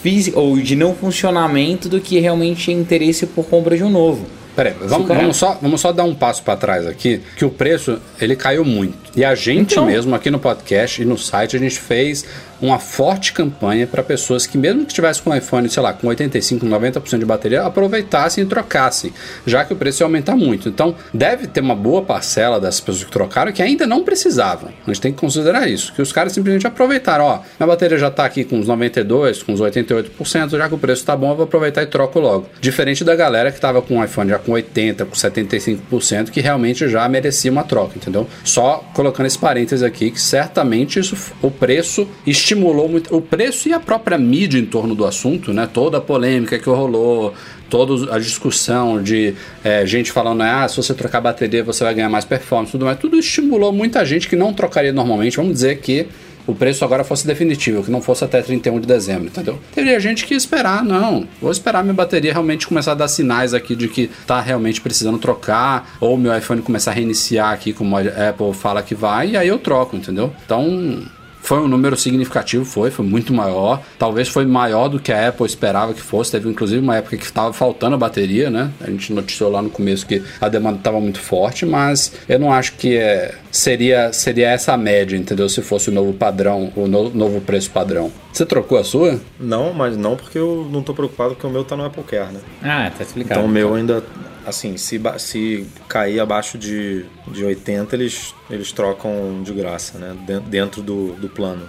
física ou de não funcionamento do que realmente interesse por compra de um novo. Peraí, vamos, vamos, só, vamos só dar um passo para trás aqui, que o preço ele caiu muito. E a gente então... mesmo aqui no podcast e no site a gente fez uma forte campanha para pessoas que, mesmo que estivessem com o iPhone, sei lá, com 85, 90% de bateria, aproveitassem e trocassem, já que o preço ia aumentar muito. Então, deve ter uma boa parcela das pessoas que trocaram que ainda não precisavam. A gente tem que considerar isso, que os caras simplesmente aproveitaram, ó, minha bateria já está aqui com uns 92, com uns 88%, já que o preço está bom, eu vou aproveitar e troco logo. Diferente da galera que estava com o iPhone já com 80, com 75%, que realmente já merecia uma troca, entendeu? Só colocando esse parênteses aqui, que certamente isso, o preço estimulou muito o preço e a própria mídia em torno do assunto, né? Toda a polêmica que rolou, toda a discussão de é, gente falando, ah, se você trocar bateria você vai ganhar mais performance, tudo mais, tudo estimulou muita gente que não trocaria normalmente. Vamos dizer que o preço agora fosse definitivo, que não fosse até 31 de dezembro, entendeu? Teria gente que esperar, não. Vou esperar minha bateria realmente começar a dar sinais aqui de que tá realmente precisando trocar, ou meu iPhone começar a reiniciar aqui, como a Apple fala que vai, e aí eu troco, entendeu? Então, foi um número significativo, foi, foi muito maior. Talvez foi maior do que a Apple esperava que fosse. Teve inclusive uma época que estava faltando a bateria, né? A gente noticiou lá no começo que a demanda estava muito forte, mas eu não acho que é, seria, seria essa a média, entendeu? Se fosse o novo padrão, o no, novo preço padrão. Você trocou a sua? Não, mas não porque eu não estou preocupado porque o meu está no Apple Care, né? Ah, tá explicado. Então o meu ainda assim, se, se cair abaixo de, de 80, eles, eles trocam de graça, né? Dentro do, do plano.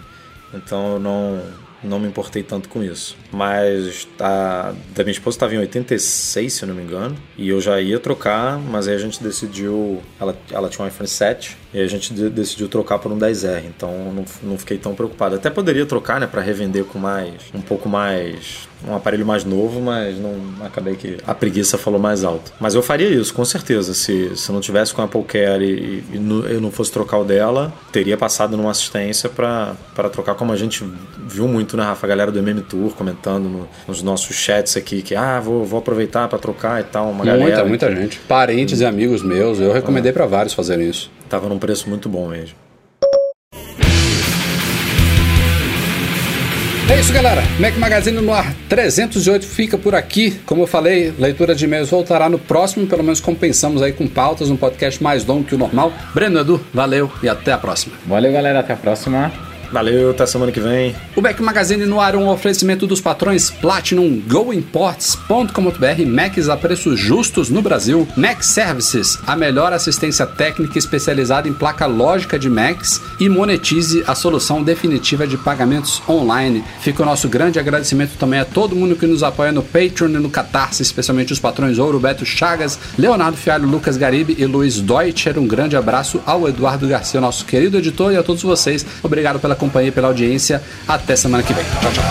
Então eu não, não me importei tanto com isso. Mas a da minha esposa estava em 86, se eu não me engano, e eu já ia trocar, mas aí a gente decidiu. Ela, ela tinha um iPhone 7 e a gente de, decidiu trocar por um 10R, então não, não fiquei tão preocupado. Até poderia trocar, né, para revender com mais. um pouco mais um aparelho mais novo, mas não acabei que a preguiça falou mais alto. Mas eu faria isso, com certeza. Se, se não tivesse com a Apple Care e, e no, eu não fosse trocar o dela, teria passado numa assistência para trocar, como a gente viu muito, né, Rafa? A galera do MM Tour comentando no, nos nossos chats aqui que, ah, vou, vou aproveitar para trocar e tal. Uma muita, galera. muita gente. Parentes e amigos meus, eu recomendei ah. para vários fazerem isso. Tava num preço muito bom mesmo. É isso, galera. Mac Magazine no ar 308 fica por aqui. Como eu falei, leitura de e-mails voltará no próximo. Pelo menos compensamos aí com pautas, um podcast mais longo que o normal. Breno Edu, valeu e até a próxima. Valeu, galera. Até a próxima. Valeu, até semana que vem. O Mac Magazine no ar é um oferecimento dos patrões Platinum GoImports.com.br Macs a preços justos no Brasil. Mac Services, a melhor assistência técnica especializada em placa lógica de Macs e monetize a solução definitiva de pagamentos online. Fica o nosso grande agradecimento também a todo mundo que nos apoia no Patreon e no Catarse, especialmente os patrões Ouro, Beto Chagas, Leonardo Fialho, Lucas Garibe e Luiz Deutscher. Um grande abraço ao Eduardo Garcia, nosso querido editor, e a todos vocês. Obrigado pela companhia, pela audiência. Até semana que vem. Tchau, tchau.